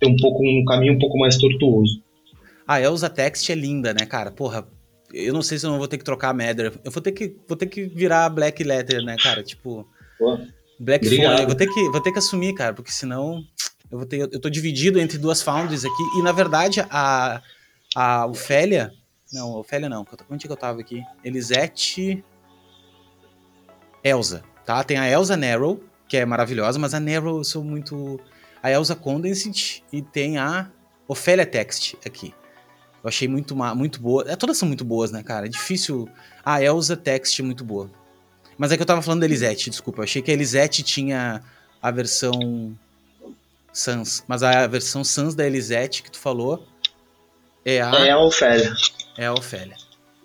têm um pouco um caminho um pouco mais tortuoso. A Elsa Text é linda, né, cara? Porra, eu não sei se eu não vou ter que trocar a Matter. Eu vou ter que, vou ter que virar Black Letter, né, cara? Tipo. Pô, Black obrigado. Phone. Vou ter, que, vou ter que assumir, cara, porque senão. Eu, vou ter, eu tô dividido entre duas foundries aqui. E na verdade, a, a Ofélia. Não, Ofélia não. Onde é que eu tava aqui? Elisete. Elsa, tá? Tem a Elsa Narrow, que é maravilhosa, mas a Narrow eu sou muito. A Elsa Condensed e tem a Ofélia Text aqui. Eu achei muito, muito boa. É, todas são muito boas, né, cara? É difícil. A Elsa Text é muito boa. Mas é que eu tava falando da Elisete, desculpa. Eu achei que a Elisete tinha a versão Sans. Mas a versão Sans da Elisete que tu falou é a. É a Ofélia. É a Ofélia.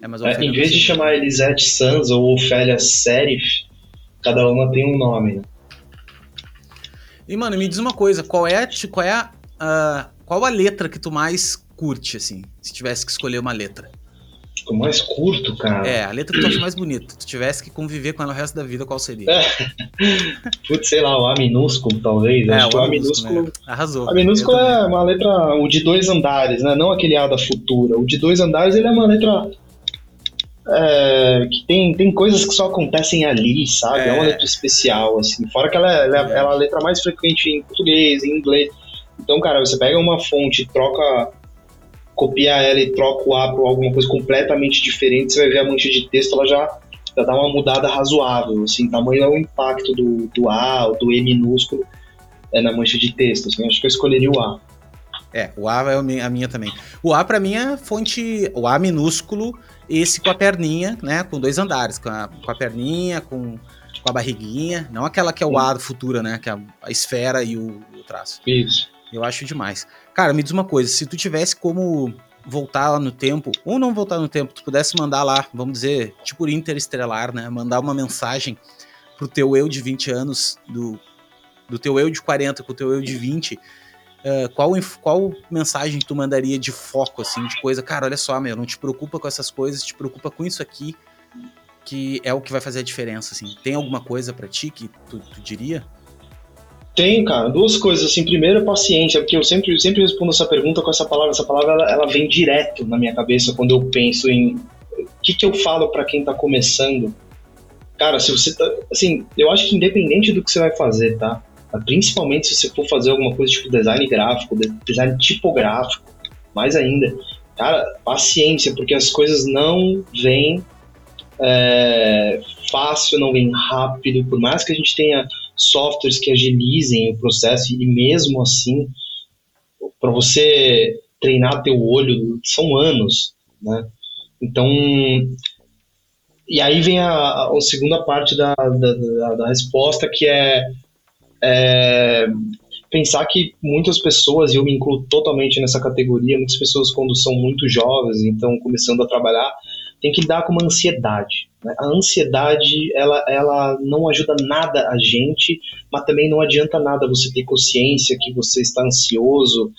É, mas a Ofélia é, em vez de chamar Elisete Sans ou Ofélia Serif, cada uma tem um nome, né? E, mano, me diz uma coisa, qual é, qual é a, uh, qual a letra que tu mais curte, assim, se tivesse que escolher uma letra? O mais curto, cara. É, a letra que tu acha mais bonita. Se tu tivesse que conviver com ela o resto da vida, qual seria? É. Putz, sei lá, o A minúsculo, talvez. É, Acho o, A minúsculo. Né? Arrasou. A minúsculo é uma letra, o de dois andares, né? Não aquele A da futura. O de dois andares, ele é uma letra. É, que tem, tem coisas que só acontecem ali, sabe? É, é uma letra especial, assim. Fora que ela é, ela, é, ela é a letra mais frequente em português, em inglês. Então, cara, você pega uma fonte, troca copia ela e troca o A para alguma coisa completamente diferente, você vai ver a mancha de texto, ela já, já dá uma mudada razoável, assim, tamanho é o impacto do, do A ou do E minúsculo é na mancha de texto, assim, acho que eu escolheria o A. É, o A é a minha também. O A para mim é fonte, o A minúsculo, esse com a perninha, né, com dois andares, com a, com a perninha, com, com a barriguinha, não aquela que é o A futura, né, que é a, a esfera e o, o traço. Isso. Eu acho demais. Cara, me diz uma coisa, se tu tivesse como voltar lá no tempo, ou não voltar no tempo, tu pudesse mandar lá, vamos dizer, tipo interestelar, né? Mandar uma mensagem pro teu eu de 20 anos, do, do teu eu de 40 com o teu eu de 20, uh, eh, qual, qual mensagem tu mandaria de foco, assim, de coisa, cara, olha só, meu, não te preocupa com essas coisas, te preocupa com isso aqui, que é o que vai fazer a diferença, assim. Tem alguma coisa para ti que tu, tu diria? Tem, cara, duas coisas. Assim, primeiro, paciência, porque eu sempre, sempre respondo essa pergunta com essa palavra. Essa palavra ela, ela vem direto na minha cabeça quando eu penso em o que, que eu falo para quem tá começando. Cara, se você tá. Assim, eu acho que independente do que você vai fazer, tá? Principalmente se você for fazer alguma coisa tipo design gráfico, design tipográfico, mais ainda. Cara, paciência, porque as coisas não vêm é, fácil, não vêm rápido. Por mais que a gente tenha softwares que agilizem o processo e mesmo assim, para você treinar teu olho, são anos, né? Então, e aí vem a, a, segunda parte da, da, da, resposta, que é, é, pensar que muitas pessoas, e eu me incluo totalmente nessa categoria, muitas pessoas quando são muito jovens, então começando a trabalhar, tem que lidar com uma ansiedade. Né? A ansiedade, ela, ela não ajuda nada a gente, mas também não adianta nada você ter consciência que você está ansioso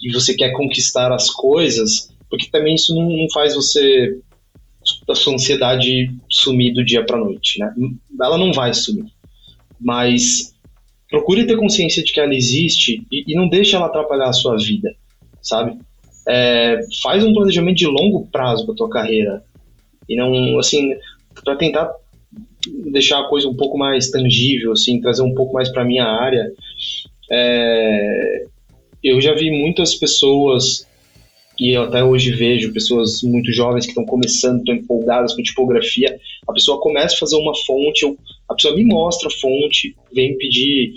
e você quer conquistar as coisas, porque também isso não, não faz você a sua ansiedade sumir do dia para noite, né? Ela não vai sumir, mas procure ter consciência de que ela existe e, e não deixe ela atrapalhar a sua vida, sabe? É, faz um planejamento de longo prazo para tua carreira E não, assim, para tentar deixar a coisa um pouco mais tangível, assim, trazer um pouco mais para minha área. É, eu já vi muitas pessoas e eu até hoje vejo pessoas muito jovens que estão começando, estão empolgadas com tipografia. A pessoa começa a fazer uma fonte, eu, a pessoa me mostra a fonte, vem pedir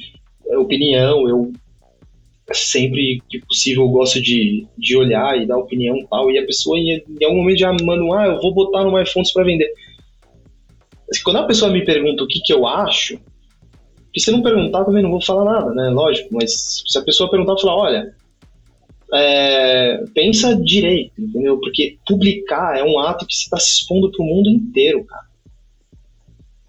opinião, eu sempre que possível gosto de, de olhar e dar opinião e tal, e a pessoa em, em algum momento já manda, ah, eu vou botar no MyFonts para vender. Quando a pessoa me pergunta o que, que eu acho, se não perguntar também não vou falar nada, né? Lógico, mas se a pessoa perguntar, eu falar, olha, é, pensa direito, entendeu? Porque publicar é um ato que você está se expondo para o mundo inteiro, cara.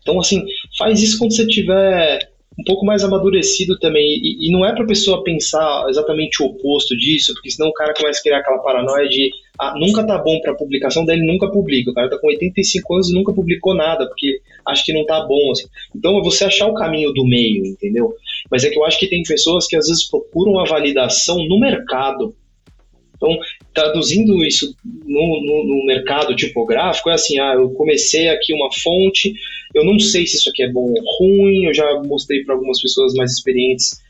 Então, assim, faz isso quando você tiver um pouco mais amadurecido também. E, e não é para a pessoa pensar exatamente o oposto disso, porque senão o cara começa a criar aquela paranoia de ah, nunca tá bom para publicação, daí ele nunca publica. O cara tá com 85 anos e nunca publicou nada, porque acha que não tá bom. Assim. Então é você achar o caminho do meio, entendeu? Mas é que eu acho que tem pessoas que às vezes procuram a validação no mercado. Então, traduzindo isso no, no, no, mercado tipográfico, é assim: ah, eu comecei aqui uma fonte, eu não sei se isso aqui é bom ou ruim, eu já mostrei para algumas pessoas mais experientes,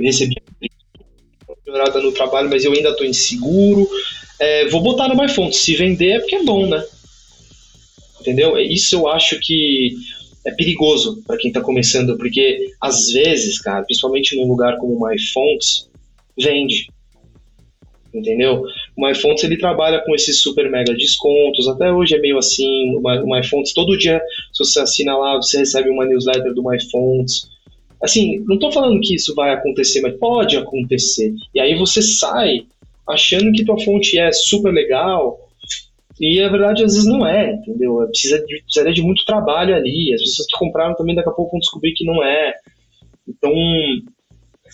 recebi melhorada no trabalho, mas eu ainda estou inseguro. É, vou botar no MyFont, se vender é porque é bom, né? Entendeu? É, isso eu acho que é perigoso para quem está começando, porque às vezes, cara, principalmente num lugar como o MyFonts, vende entendeu? O MyFonts ele trabalha com esses super mega descontos, até hoje é meio assim, o MyFonts todo dia, se você assina lá, você recebe uma newsletter do MyFonts. Assim, não estou falando que isso vai acontecer, mas pode acontecer. E aí você sai achando que tua fonte é super legal, e a verdade às vezes não é, entendeu? Precisa de, precisaria de muito trabalho ali, as pessoas que compraram também daqui a pouco vão descobrir que não é. Então,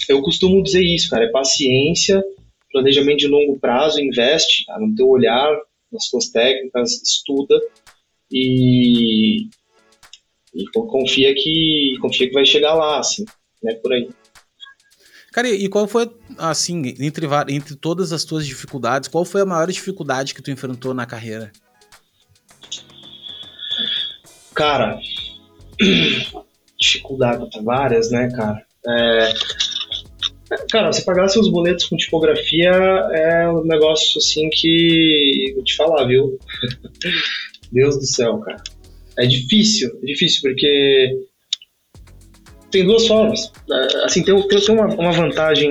eu costumo dizer isso, cara, é paciência, planejamento de longo prazo, investe tá, no teu olhar, nas suas técnicas, estuda e, e confia que confia que vai chegar lá, assim, né, por aí. Cara, e qual foi, assim, entre, entre todas as tuas dificuldades, qual foi a maior dificuldade que tu enfrentou na carreira? Cara, dificuldade, várias, né, cara? É, Cara, você pagar seus boletos com tipografia é um negócio assim que. Vou te falar, viu? Deus do céu, cara. É difícil, é difícil, porque tem duas formas. É, assim, tem, tem, tem uma, uma, vantagem,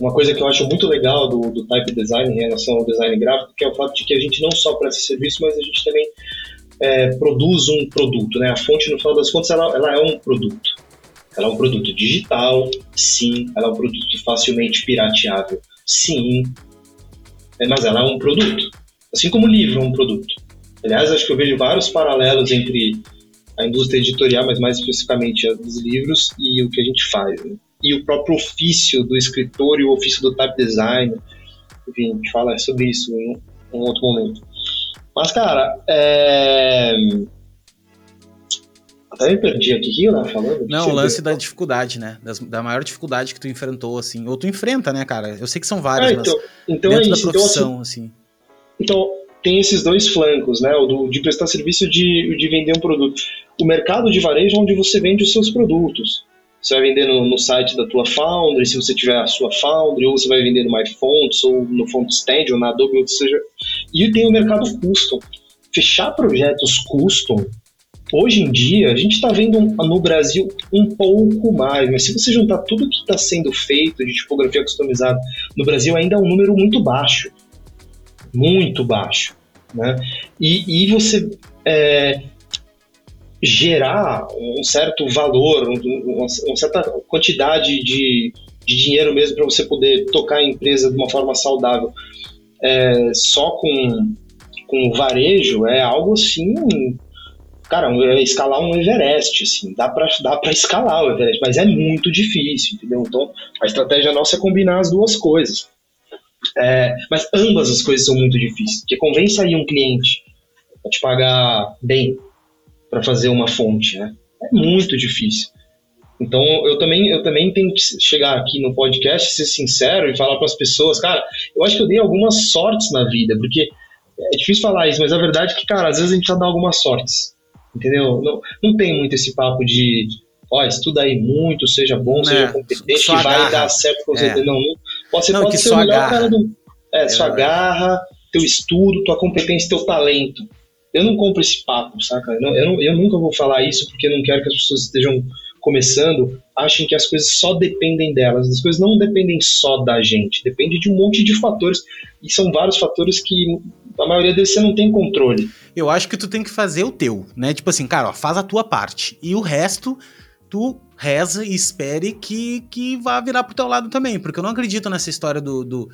uma coisa que eu acho muito legal do, do type design em relação ao design gráfico, que é o fato de que a gente não só presta serviço, mas a gente também é, produz um produto, né? A fonte, no final das contas, ela, ela é um produto. Ela é um produto digital, sim. Ela é um produto facilmente pirateável, sim. É, mas ela é um produto. Assim como o livro é um produto. Aliás, acho que eu vejo vários paralelos entre a indústria editorial, mas mais especificamente a dos livros, e o que a gente faz. Né? E o próprio ofício do escritor e o ofício do type designer. Enfim, a gente fala sobre isso em um outro momento. Mas, cara, é até me perdi aqui, o que eu tava falando? Não, o lance da dificuldade, né? Das, da maior dificuldade que tu enfrentou, assim. Ou tu enfrenta, né, cara? Eu sei que são várias, é, então, mas então dentro é isso. da profissão, então, assim, assim. Então, tem esses dois flancos, né? O do, de prestar serviço e de, de vender um produto. O mercado de varejo é onde você vende os seus produtos. Você vai vender no, no, site da tua Foundry, se você tiver a sua Foundry, ou você vai vender no MyFonts, ou no FontStand, ou na Adobe, ou seja. E tem o mercado custom. Fechar projetos custom Hoje em dia, a gente está vendo no Brasil um pouco mais, mas se você juntar tudo que está sendo feito de tipografia customizada no Brasil, ainda é um número muito baixo. Muito baixo. Né? E, e você é, gerar um certo valor, uma, uma certa quantidade de, de dinheiro mesmo para você poder tocar a empresa de uma forma saudável é, só com, com varejo é algo assim cara, é escalar um Everest, assim, dá pra, dá pra escalar o Everest, mas é muito difícil, entendeu? Então, a estratégia nossa é combinar as duas coisas. É, mas ambas as coisas são muito difíceis, porque convence aí um cliente a te pagar bem para fazer uma fonte, né? É muito difícil. Então, eu também, eu também tenho que chegar aqui no podcast, ser sincero e falar para as pessoas, cara, eu acho que eu dei algumas sortes na vida, porque é difícil falar isso, mas a verdade é que, cara, às vezes a gente já dá algumas sortes. Entendeu? Não, não tem muito esse papo de ó, estuda aí muito, seja bom, é, seja competente, vai dar certo com você. É. Não, não, você não, pode ser o melhor agarra. cara do. É, é sua garra, teu estudo, tua competência, teu talento. Eu não compro esse papo, saca? Eu, não, eu, não, eu nunca vou falar isso porque eu não quero que as pessoas estejam começando achem que as coisas só dependem delas. As coisas não dependem só da gente, depende de um monte de fatores. E são vários fatores que a maioria deles você não tem controle. Eu acho que tu tem que fazer o teu, né? Tipo assim, cara, ó, faz a tua parte. E o resto, tu reza e espere que, que vá virar pro teu lado também. Porque eu não acredito nessa história do, do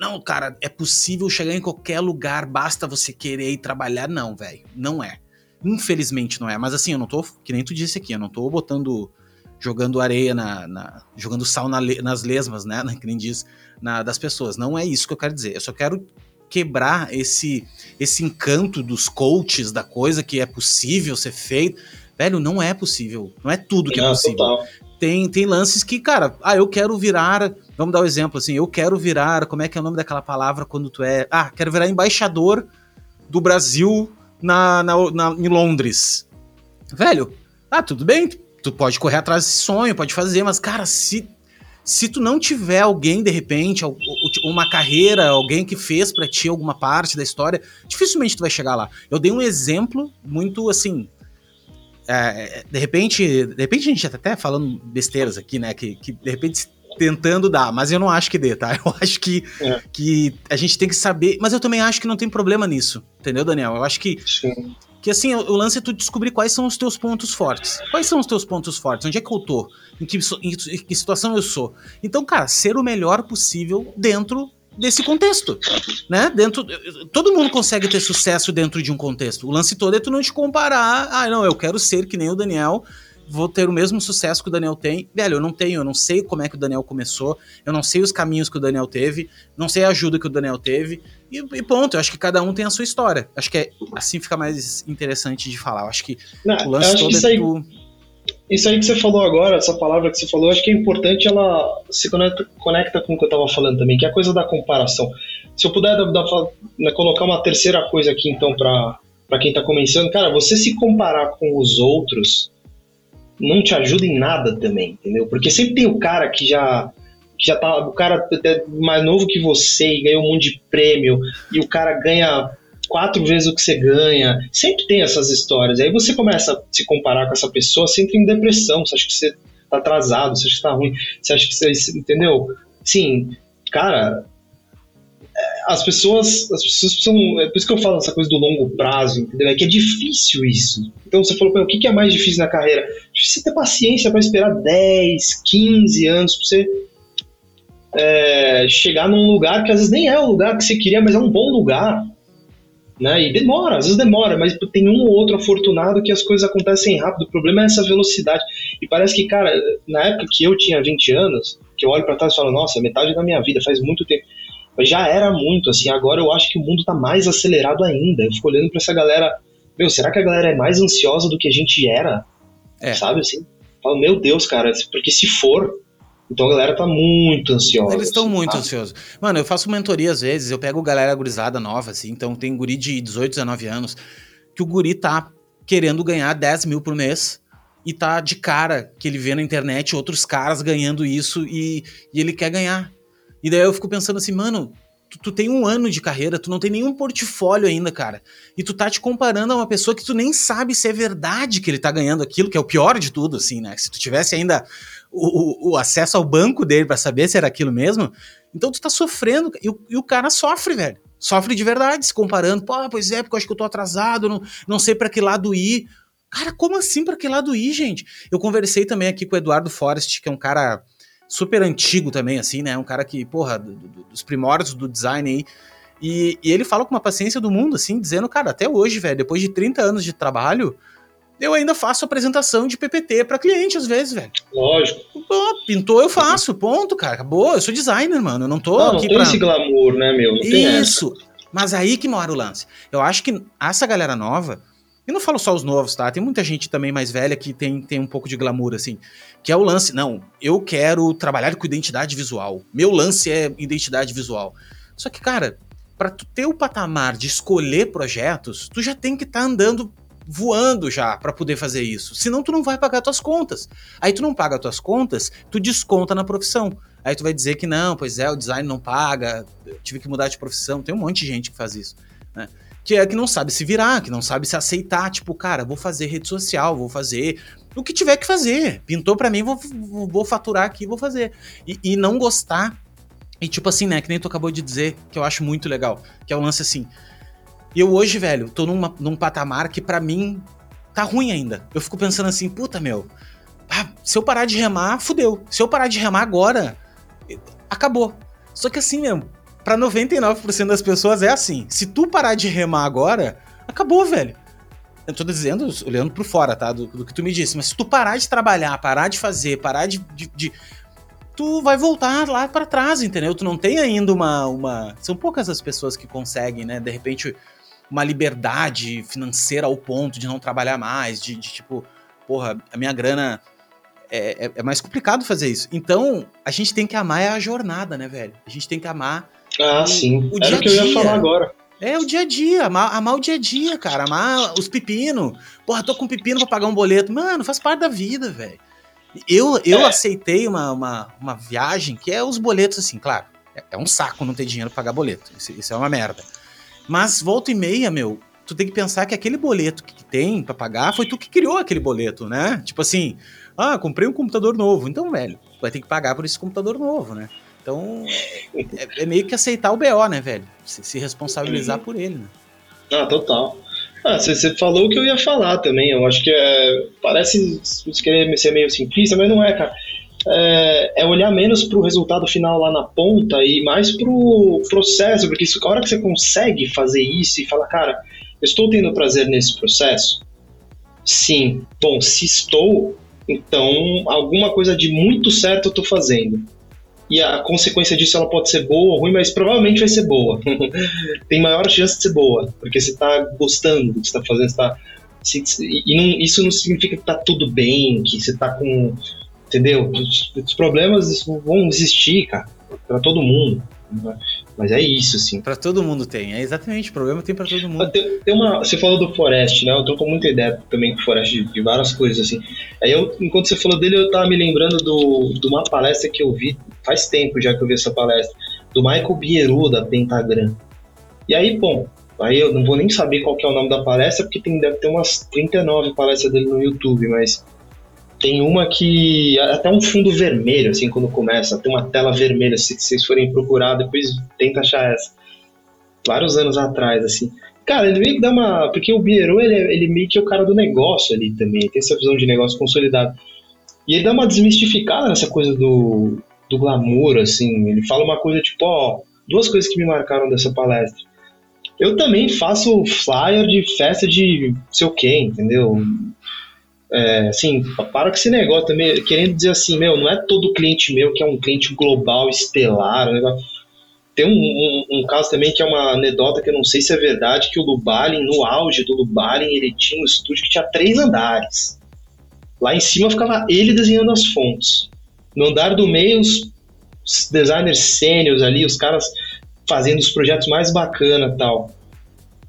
não, cara, é possível chegar em qualquer lugar, basta você querer ir trabalhar. Não, velho, não é. Infelizmente não é. Mas assim, eu não tô, que nem tu disse aqui, eu não tô botando, jogando areia na. na jogando sal na, nas lesmas, né? Que nem diz, na, das pessoas. Não é isso que eu quero dizer. Eu só quero quebrar esse, esse encanto dos coaches, da coisa que é possível ser feito. Velho, não é possível. Não é tudo que é, é possível. Total. Tem, tem lances que, cara, ah, eu quero virar. Vamos dar um exemplo assim, eu quero virar. Como é que é o nome daquela palavra quando tu é. Ah, quero virar embaixador do Brasil na, na, na, em Londres. Velho, ah, tudo bem, tu pode correr atrás desse sonho, pode fazer, mas, cara, se, se tu não tiver alguém, de repente, uma carreira, alguém que fez para ti alguma parte da história, dificilmente tu vai chegar lá. Eu dei um exemplo muito, assim, é, de repente, de repente a gente tá até falando besteiras aqui, né, que, que de repente tentando dar, mas eu não acho que dê, tá? Eu acho que, é. que a gente tem que saber, mas eu também acho que não tem problema nisso, entendeu, Daniel? Eu acho que Sim. que assim, o lance é tu descobrir quais são os teus pontos fortes. Quais são os teus pontos fortes? Onde é que eu tô? Em que, em que situação eu sou? Então, cara, ser o melhor possível dentro desse contexto, né? Dentro, todo mundo consegue ter sucesso dentro de um contexto. O lance todo é tu não te comparar, ah, não, eu quero ser que nem o Daniel vou ter o mesmo sucesso que o Daniel tem. Velho, eu não tenho, eu não sei como é que o Daniel começou, eu não sei os caminhos que o Daniel teve, não sei a ajuda que o Daniel teve, e, e ponto. Eu acho que cada um tem a sua história. Acho que é, assim fica mais interessante de falar. Eu acho que não, o lance todo é aí, tu... Isso aí que você falou agora, essa palavra que você falou, acho que é importante, ela se conecta, conecta com o que eu estava falando também, que é a coisa da comparação. Se eu puder dar, dar, né, colocar uma terceira coisa aqui, então, para quem está começando, cara, você se comparar com os outros não te ajuda em nada também, entendeu? Porque sempre tem o cara que já que já tá, o cara até mais novo que você e ganhou um monte de prêmio e o cara ganha quatro vezes o que você ganha. Sempre tem essas histórias. Aí você começa a se comparar com essa pessoa, você entra em depressão, você acha que você tá atrasado, você acha que tá ruim, você acha que você, entendeu? Sim, cara, as pessoas, as pessoas são. É por isso que eu falo essa coisa do longo prazo, entendeu? É que é difícil isso. Então você falou, o que é mais difícil na carreira? Difícil ter paciência para esperar 10, 15 anos para você é, chegar num lugar que às vezes nem é o lugar que você queria, mas é um bom lugar. Né? E demora, às vezes demora, mas tem um ou outro afortunado que as coisas acontecem rápido. O problema é essa velocidade. E parece que, cara, na época que eu tinha 20 anos, que eu olho para trás e falo, nossa, metade da minha vida, faz muito tempo já era muito, assim, agora eu acho que o mundo tá mais acelerado ainda. Eu fico olhando pra essa galera, meu, será que a galera é mais ansiosa do que a gente era? É. Sabe, assim? Falo, meu Deus, cara, porque se for, então a galera tá muito ansiosa. Eles estão assim, muito tá? ansiosos. Mano, eu faço mentoria às vezes, eu pego galera gurizada nova, assim, então tem guri de 18, 19 anos, que o guri tá querendo ganhar 10 mil por mês e tá de cara que ele vê na internet outros caras ganhando isso e, e ele quer ganhar. E daí eu fico pensando assim, mano, tu, tu, tem um ano de carreira, tu não tem nenhum portfólio ainda, cara. E tu tá te comparando a uma pessoa que tu nem sabe se é verdade que ele tá ganhando aquilo, que é o pior de tudo, assim, né? Se tu tivesse ainda o, o, o acesso ao banco dele para saber se era aquilo mesmo, então tu tá sofrendo. E o, e o cara sofre, velho. Sofre de verdade, se comparando. Pô, pois é, porque eu acho que eu tô atrasado, não, não sei para que lado ir. Cara, como assim para que lado ir, gente? Eu conversei também aqui com o Eduardo Forrest, que é um cara super antigo também, assim, né? Um cara que, porra, do, do, dos primórdios do design aí. E, e, ele fala com uma paciência do mundo, assim, dizendo, cara, até hoje, velho, depois de 30 anos de trabalho, eu ainda faço apresentação de PPT para cliente às vezes, velho. Lógico. Pô, pintou, eu faço, ponto, cara. Acabou, eu sou designer, mano. Eu não tô não, aqui não tem pra... esse glamour, né, meu? Não Isso. Mas aí que mora o lance. Eu acho que essa galera nova, e não falo só os novos, tá? Tem muita gente também mais velha que tem, tem um pouco de glamour, assim. Que é o lance, não, eu quero trabalhar com identidade visual. Meu lance é identidade visual. Só que, cara, para tu ter o patamar de escolher projetos, tu já tem que estar tá andando voando já para poder fazer isso. Senão tu não vai pagar tuas contas. Aí tu não paga tuas contas, tu desconta na profissão. Aí tu vai dizer que não, pois é, o design não paga, tive que mudar de profissão. Tem um monte de gente que faz isso, né? Que é que não sabe se virar, que não sabe se aceitar, tipo, cara, vou fazer rede social, vou fazer o que tiver que fazer. Pintou para mim, vou, vou faturar aqui, vou fazer. E, e não gostar. E tipo assim, né, que nem tu acabou de dizer, que eu acho muito legal, que é o lance assim, eu hoje, velho, tô numa, num patamar que para mim tá ruim ainda. Eu fico pensando assim, puta, meu, ah, se eu parar de remar, fudeu. Se eu parar de remar agora, acabou. Só que assim mesmo, pra 99% das pessoas é assim. Se tu parar de remar agora, acabou, velho. Eu tô dizendo, olhando por fora, tá? Do, do que tu me disse. Mas se tu parar de trabalhar, parar de fazer, parar de, de, de tu vai voltar lá para trás, entendeu? Tu não tem ainda uma, uma. São poucas as pessoas que conseguem, né? De repente, uma liberdade financeira ao ponto de não trabalhar mais, de, de tipo, porra, a minha grana. É, é, é, mais complicado fazer isso. Então, a gente tem que amar a jornada, né, velho? A gente tem que amar. Ah, sim. O Era o que eu ia falar agora. É, o dia a dia, amar, amar o dia a dia, cara. Amar os pepinos. Porra, tô com pepino pra pagar um boleto. Mano, faz parte da vida, velho. Eu, eu é. aceitei uma, uma, uma viagem que é os boletos, assim, claro. É, é um saco não ter dinheiro pra pagar boleto. Isso, isso é uma merda. Mas volta e meia, meu, tu tem que pensar que aquele boleto que tem para pagar foi tu que criou aquele boleto, né? Tipo assim, ah, comprei um computador novo. Então, velho, vai ter que pagar por esse computador novo, né? Então, é, é meio que aceitar o BO, né, velho? Se, se responsabilizar por ele, né? Ah, total. Ah, você falou o que eu ia falar também. Eu acho que é, parece querer ser meio simplista, mas não é, cara é, é olhar menos para o resultado final lá na ponta e mais para o processo, porque isso, a hora que você consegue fazer isso e fala, cara, eu estou tendo prazer nesse processo? Sim. Bom, se estou, então alguma coisa de muito certo eu estou fazendo. E a consequência disso ela pode ser boa ou ruim, mas provavelmente vai ser boa. Tem maior chance de ser boa, porque você está gostando do que você está fazendo, tá, se, e não, isso não significa que está tudo bem, que você está com entendeu? Os, os, problemas vão existir, cara, para todo mundo. Mas é isso, assim. Para todo mundo tem, é exatamente, o problema tem para todo mundo. Tem, tem, uma, você falou do Forest, né? Eu tô com muita ideia também com o Forest de, de, várias coisas, assim. Aí eu, enquanto você falou dele, eu tava me lembrando do, de uma palestra que eu vi, faz tempo já que eu vi essa palestra, do Michael Bieru, da Pentagram. E aí, bom, aí eu não vou nem saber qual é o nome da palestra, porque tem, deve ter umas 39 palestras dele no YouTube, mas tem uma que. Até um fundo vermelho, assim, quando começa. Tem uma tela vermelha. Se vocês forem procurar, depois tenta achar essa. Vários anos atrás, assim. Cara, ele meio que dá uma. Porque o Biero, ele, é, ele meio que é o cara do negócio ali também. Tem essa visão de negócio consolidado. E ele dá uma desmistificada nessa coisa do, do glamour, assim. Ele fala uma coisa tipo, ó. Duas coisas que me marcaram dessa palestra. Eu também faço flyer de festa de sei o quê, entendeu? É, assim, para com esse negócio também, querendo dizer assim, meu, não é todo cliente meu que é um cliente global, estelar, um tem um, um, um, caso também que é uma anedota que eu não sei se é verdade, que o Lubalin, no auge do Lubalin, ele tinha um estúdio que tinha três andares. Lá em cima ficava ele desenhando as fontes. No andar do meio, os designers sêniores ali, os caras fazendo os projetos mais bacanas tal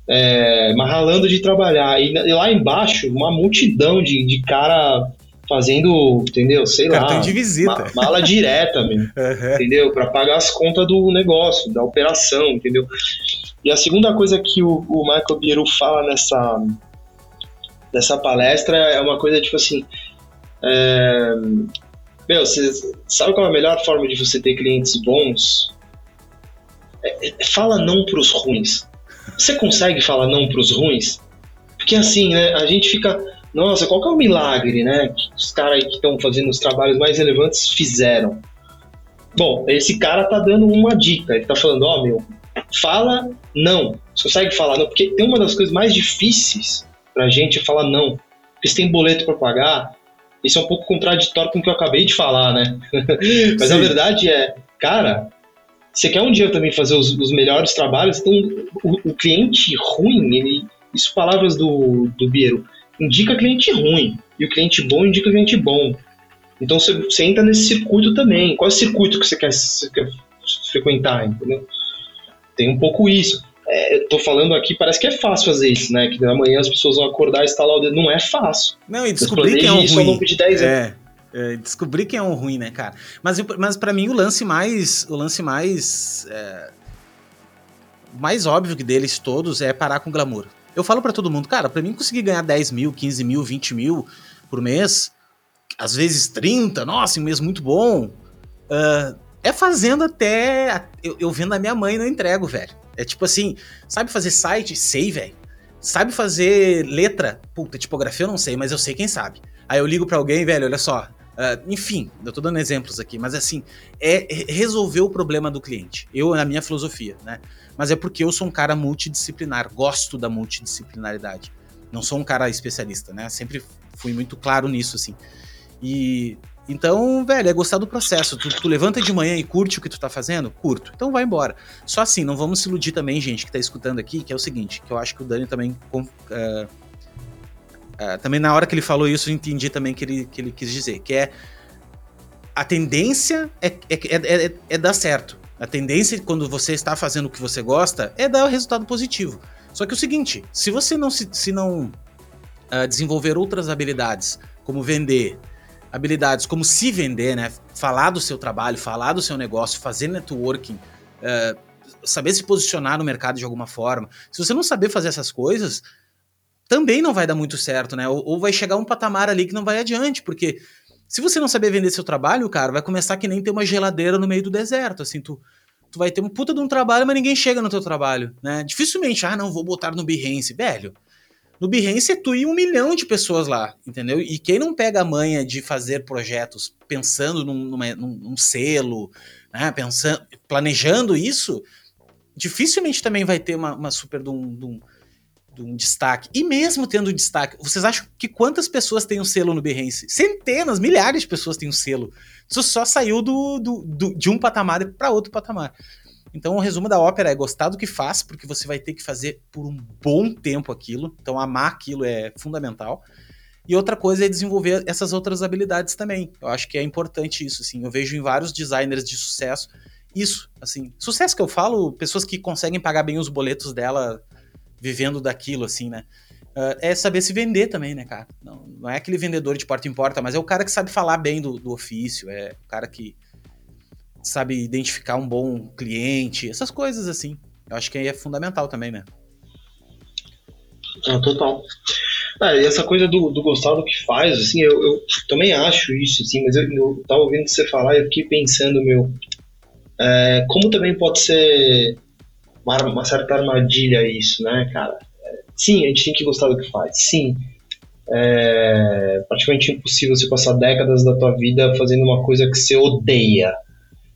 é, mas ralando de trabalhar. E, e, lá embaixo, uma multidão de, de cara fazendo, entendeu? Sei Cartão lá. de visita. Ma, mala direta, uhum. entendeu? Para pagar as contas do negócio, da operação, entendeu? E a segunda coisa que o, o Michael Bieru fala nessa, nessa palestra é uma coisa tipo assim. É, meu, você sabe qual é a melhor forma de você ter clientes bons? É, é, fala não pros ruins. Você consegue falar não para os ruins? Porque assim, né, a gente fica, nossa, qual que é o milagre, né, que os caras que estão fazendo os trabalhos mais relevantes fizeram? Bom, esse cara tá dando uma dica, ele tá falando, ó, oh, meu, fala não. Você consegue falar não? Porque tem uma das coisas mais difíceis pra gente é falar não. Porque você tem boleto para pagar, isso é um pouco contraditório com o que eu acabei de falar, né? Mas Sim. a verdade é, cara, você quer um dia também fazer os, os melhores trabalhos, então o, o, cliente ruim, ele, isso palavras do, do Biero, indica cliente ruim, e o cliente bom indica cliente bom. Então você, você entra nesse circuito também. Qual é o circuito que você quer, você quer frequentar, entendeu? tem um pouco isso. É, eu tô falando aqui, parece que é fácil fazer isso, né? Que amanhã as pessoas vão acordar e instalar o dedo. Não é fácil. Não, e descobrir quem é o ruim. De 10 é, é, descobrir quem é o ruim, né, cara? Mas, mas para mim o lance mais, o lance mais, é, mais óbvio deles todos é parar com glamour. Eu falo para todo mundo, cara, para mim conseguir ganhar 10 mil, 15 mil, 20 mil por mês, às vezes 30, nossa, um mês muito bom, uh, é fazendo até. Eu, eu vendo a minha mãe e não entrego, velho. É tipo assim, sabe fazer site? Sei, velho. Sabe fazer letra? Puta, tipografia eu não sei, mas eu sei quem sabe. Aí eu ligo para alguém, velho, olha só. Uh, enfim, eu tô dando exemplos aqui, mas assim, é resolver o problema do cliente. Eu, na minha filosofia, né? Mas é porque eu sou um cara multidisciplinar, gosto da multidisciplinaridade. Não sou um cara especialista, né? Sempre fui muito claro nisso, assim. E então, velho, é gostar do processo. Tu, tu, levanta de manhã e curte o que tu tá fazendo? Curto. Então vai embora. Só assim, não vamos se iludir também, gente, que tá escutando aqui, que é o seguinte, que eu acho que o Dani também. Uh, uh, também na hora que ele falou isso, eu entendi também que ele, que ele quis dizer, que é. A tendência é, é, é, é, é dar certo. A tendência, quando você está fazendo o que você gosta, é dar o resultado positivo. Só que o seguinte, se você não se, se não uh, desenvolver outras habilidades, como vender, habilidades como se vender, né? Falar do seu trabalho, falar do seu negócio, fazer networking, uh, saber se posicionar no mercado de alguma forma. Se você não saber fazer essas coisas, também não vai dar muito certo, né? Ou, ou vai chegar um patamar ali que não vai adiante, porque se você não saber vender seu trabalho, cara, vai começar que nem ter uma geladeira no meio do deserto, assim, tu, tu vai ter um puta de um trabalho, mas ninguém chega no teu trabalho, né? Dificilmente, ah, não, vou botar no Behance, velho. No Behance é tu um milhão de pessoas lá, entendeu? E quem não pega a manha de fazer projetos pensando num, numa, num, num selo, né? pensando, planejando isso, dificilmente também vai ter uma, uma super de um, de, um, de um, destaque. E mesmo tendo destaque, vocês acham que quantas pessoas têm um selo no Behance? Centenas, milhares de pessoas têm um selo. Isso só saiu do, do, do de um patamar para outro patamar. Então, o resumo da ópera é gostar do que faz, porque você vai ter que fazer por um bom tempo aquilo. Então, amar aquilo é fundamental. E outra coisa é desenvolver essas outras habilidades também. Eu acho que é importante isso, assim. Eu vejo em vários designers de sucesso isso, assim. Sucesso que eu falo, pessoas que conseguem pagar bem os boletos dela vivendo daquilo, assim, né? Uh, é saber se vender também, né, cara? Não, não é aquele vendedor de porta em porta, mas é o cara que sabe falar bem do, do ofício, é o cara que sabe identificar um bom cliente, essas coisas assim. Eu acho que aí é fundamental também, né? Ah, total. Ah, e essa coisa do, do, gostar do que faz, assim, eu, eu também acho isso, assim, mas eu, eu tava ouvindo você falar e eu fiquei pensando, meu, é, como também pode ser uma, uma, certa armadilha isso, né, cara? Sim, a gente tem que gostar do que faz, sim. É praticamente impossível você passar décadas da tua vida fazendo uma coisa que você odeia.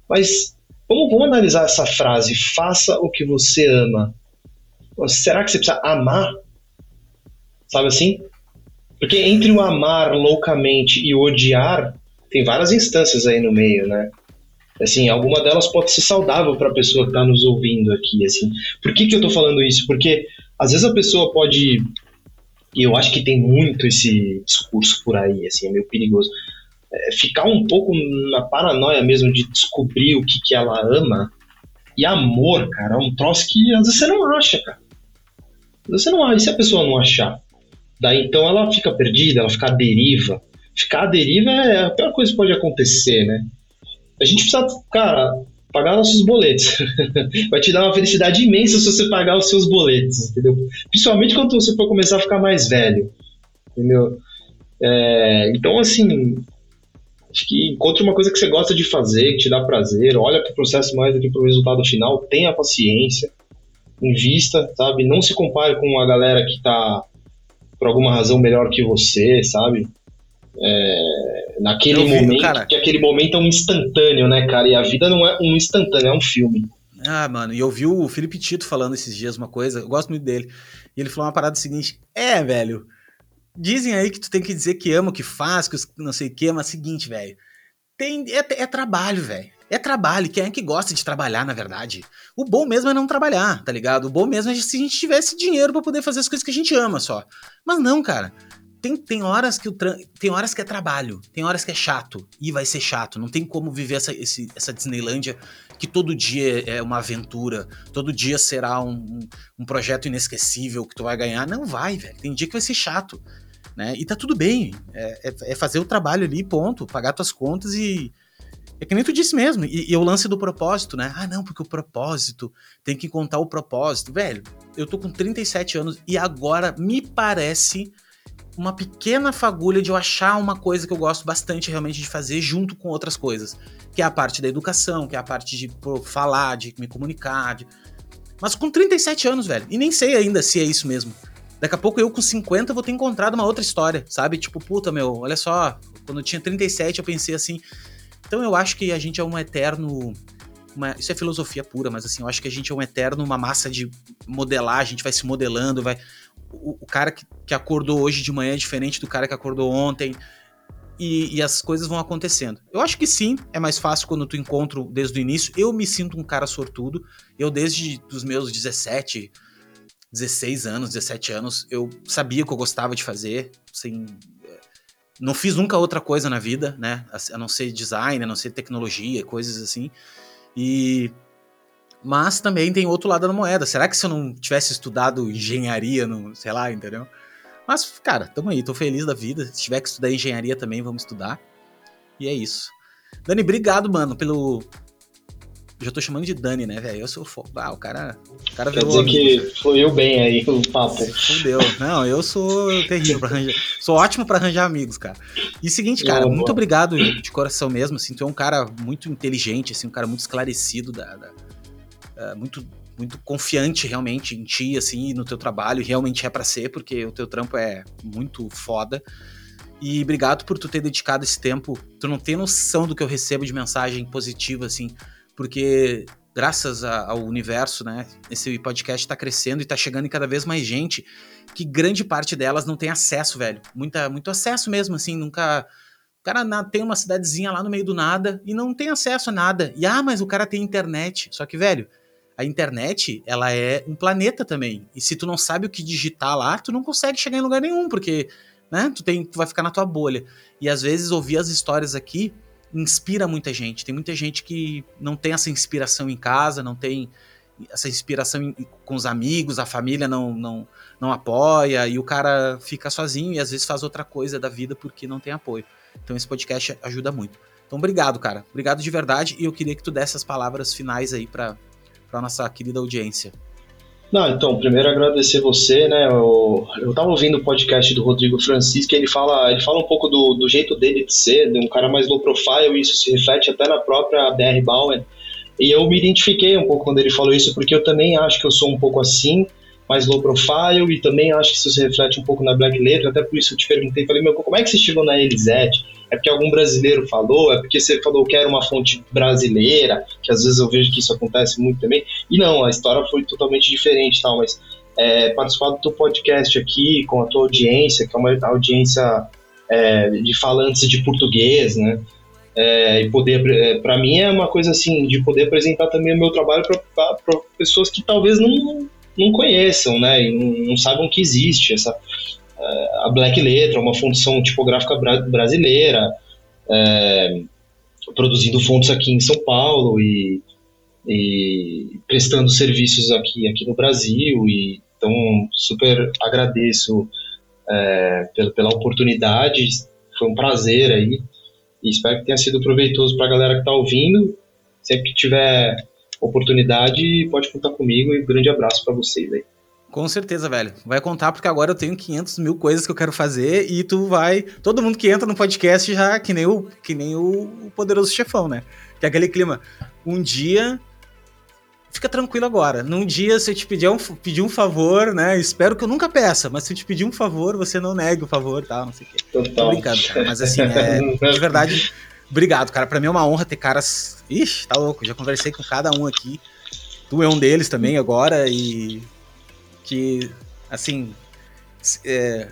Mas vamos, vamos analisar essa frase: faça o que você ama. Será que você precisa amar? Sabe assim? Porque entre o amar loucamente e o odiar, tem várias instâncias aí no meio, né? Assim, alguma delas pode ser saudável para a pessoa que está nos ouvindo aqui, assim. Por que, que eu estou falando isso? Porque às vezes a pessoa pode e eu acho que tem muito esse discurso por aí, assim, é meio perigoso é, ficar um pouco na paranoia mesmo de descobrir o que, que ela ama. E amor, cara, é um troço que às vezes você não acha, cara. Você não acha. E se a pessoa não achar? Daí então ela fica perdida, ela fica à deriva. Ficar à deriva é a pior coisa que pode acontecer, né? A gente precisa, cara, pagar nossos boletos. Vai te dar uma felicidade imensa se você pagar os seus boletos, entendeu? Principalmente quando você for começar a ficar mais velho, entendeu? É, então, assim, Acho que encontre uma coisa que você gosta de fazer, que te dá prazer, olha para o processo mais do que para o resultado final, tenha paciência, invista, sabe? Não se compare com a galera que está por alguma razão melhor que você, sabe? É, naquele vi, momento, cara... que aquele momento é um instantâneo, né, cara? E a vida não é um instantâneo, é um filme. Ah, mano, e eu vi o Felipe Tito falando esses dias uma coisa, eu gosto muito dele. E ele falou uma parada seguinte: é, velho, Dizem aí que tu tem que dizer que ama o que faz, que não sei o que, mas é seguinte, velho. Tem, é, é trabalho, velho. É trabalho. Quem é que gosta de trabalhar, na verdade? O bom mesmo é não trabalhar, tá ligado? O bom mesmo é se a gente tivesse dinheiro para poder fazer as coisas que a gente ama só. Mas não, cara. tem, tem horas que o tem horas que é trabalho, tem horas que é chato e vai ser chato. Não tem como viver essa, esse, essa Disneylândia que todo dia é uma aventura, todo dia será um, um, projeto inesquecível que tu vai ganhar. Não vai, velho. Tem dia que vai ser chato, né? E tá tudo bem. É, é, é fazer o trabalho ali, ponto, pagar tuas contas e é que nem tu disse mesmo. E, e o lance do propósito, né? Ah, não, porque o propósito tem que contar o propósito, velho. Eu tô com 37 anos e agora me parece uma pequena fagulha de eu achar uma coisa que eu gosto bastante realmente de fazer junto com outras coisas, que é a parte da educação, que é a parte de pô, falar, de me comunicar, de... mas com 37 anos, velho, e nem sei ainda se é isso mesmo. Daqui a pouco eu com 50 vou ter encontrado uma outra história, sabe? Tipo, puta, meu, olha só, quando eu tinha 37 eu pensei assim. Então eu acho que a gente é um eterno uma, isso é filosofia pura, mas assim, eu acho que a gente é um eterno, uma massa de modelar, a gente vai se modelando, vai o, o cara que, que, acordou hoje de manhã é diferente do cara que acordou ontem. E, e, as coisas vão acontecendo. Eu acho que sim, é mais fácil quando tu encontra desde o início. Eu me sinto um cara sortudo. Eu, desde os meus 17, 16 anos, 17 anos, eu sabia o que eu gostava de fazer. Assim, não fiz nunca outra coisa na vida, né? A não ser design, a não ser tecnologia, coisas assim. E mas também tem outro lado da moeda. Será que se eu não tivesse estudado engenharia, no, sei lá, entendeu? Mas, cara, tamo aí, tô feliz da vida. Se tiver que estudar engenharia também, vamos estudar. E é isso. Dani, obrigado, mano, pelo. Eu já tô chamando de Dani, né, velho? Eu sou. Fo... Ah, o cara. O cara Quer dizer que fluiu bem aí o papo. Fudeu. Não, eu sou terrível pra arranjar. Sou ótimo pra arranjar amigos, cara. E seguinte, cara, muito boa. obrigado de coração mesmo. Assim, tu é um cara muito inteligente, assim, um cara muito esclarecido da, da é, muito muito confiante realmente em ti, assim, no teu trabalho, realmente é para ser, porque o teu trampo é muito foda. E obrigado por tu ter dedicado esse tempo. Tu não tem noção do que eu recebo de mensagem positiva, assim, porque graças a, ao universo, né, esse podcast tá crescendo e tá chegando em cada vez mais gente, que grande parte delas não tem acesso, velho. Muita, muito acesso mesmo, assim, nunca. O cara tem uma cidadezinha lá no meio do nada e não tem acesso a nada. E ah, mas o cara tem internet. Só que, velho, a internet, ela é um planeta também. E se tu não sabe o que digitar lá, tu não consegue chegar em lugar nenhum, porque, né, tu, tem, tu vai ficar na tua bolha. E às vezes ouvir as histórias aqui inspira muita gente. Tem muita gente que não tem essa inspiração em casa, não tem essa inspiração com os amigos, a família não, não, não apoia, e o cara fica sozinho e às vezes faz outra coisa da vida porque não tem apoio. Então esse podcast ajuda muito. Então obrigado, cara. Obrigado de verdade e eu queria que tu desse as palavras finais aí para nossa querida audiência? Não, então, primeiro agradecer você, né? Eu, eu tava ouvindo o podcast do Rodrigo Francisco e ele fala, ele fala um pouco do, do jeito dele de ser, de um cara mais low profile, e isso se reflete até na própria BR Bauer. E eu me identifiquei um pouco quando ele falou isso, porque eu também acho que eu sou um pouco assim, mais low profile, e também acho que isso se reflete um pouco na Black Letter, até por isso eu te perguntei, falei, meu, como é que você chegou na Elisete? É porque algum brasileiro falou? É porque você falou que era uma fonte brasileira? Que às vezes eu vejo que isso acontece muito também. E não, a história foi totalmente diferente tal, mas é, participar do teu podcast aqui com a tua audiência, que é uma audiência é, de falantes de português, né? É, e poder, é, para mim é uma coisa assim, de poder apresentar também o meu trabalho para pessoas que talvez não, não conheçam, né? E não, não saibam que existe essa, a Black Letra, uma função tipográfica brasileira, é, produzindo fontes aqui em São Paulo e, e, prestando serviços aqui, aqui no Brasil. E, então, super agradeço é, pela, pela oportunidade, foi um prazer aí. E espero que tenha sido proveitoso para a galera que está ouvindo. Sempre que tiver oportunidade, pode contar comigo e um grande abraço para vocês aí. Com certeza, velho. Vai contar porque agora eu tenho 500 mil coisas que eu quero fazer e tu vai. Todo mundo que entra no podcast já que nem o que nem o poderoso chefão, né? Que é aquele clima. Um dia fica tranquilo agora. Num dia, se eu te pedir um, pedir um favor, né? Espero que eu nunca peça, mas se eu te pedir um favor, você não negue o favor, tá? Não sei o quê. Total. Tô brincando, cara. Mas assim, é, de verdade, obrigado, cara. Pra mim é uma honra ter caras. Ixi, tá louco. Já conversei com cada um aqui. Tu é um deles também agora e que, assim. É,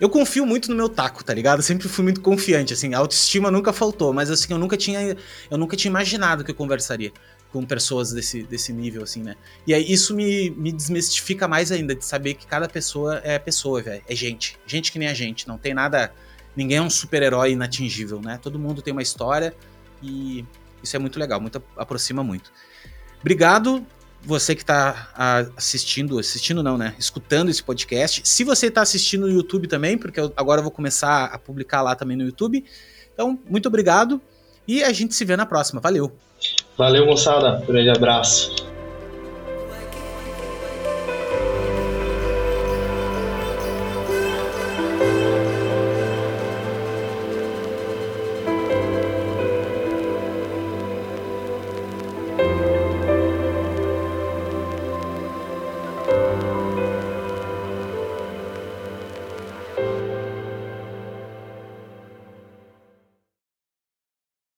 eu confio muito no meu taco, tá ligado? Eu sempre fui muito confiante, assim, a autoestima nunca faltou, mas assim, eu nunca tinha, eu nunca tinha imaginado que eu conversaria. Com pessoas desse, desse nível, assim, né? E aí isso me, me desmistifica mais ainda, de saber que cada pessoa é pessoa, velho. É gente. Gente que nem a gente. Não tem nada. Ninguém é um super-herói inatingível, né? Todo mundo tem uma história e isso é muito legal, muito aproxima muito. Obrigado você que está assistindo, assistindo não, né? Escutando esse podcast. Se você está assistindo no YouTube também, porque eu agora vou começar a publicar lá também no YouTube. Então, muito obrigado e a gente se vê na próxima. Valeu! Valeu, moçada. Grande abraço.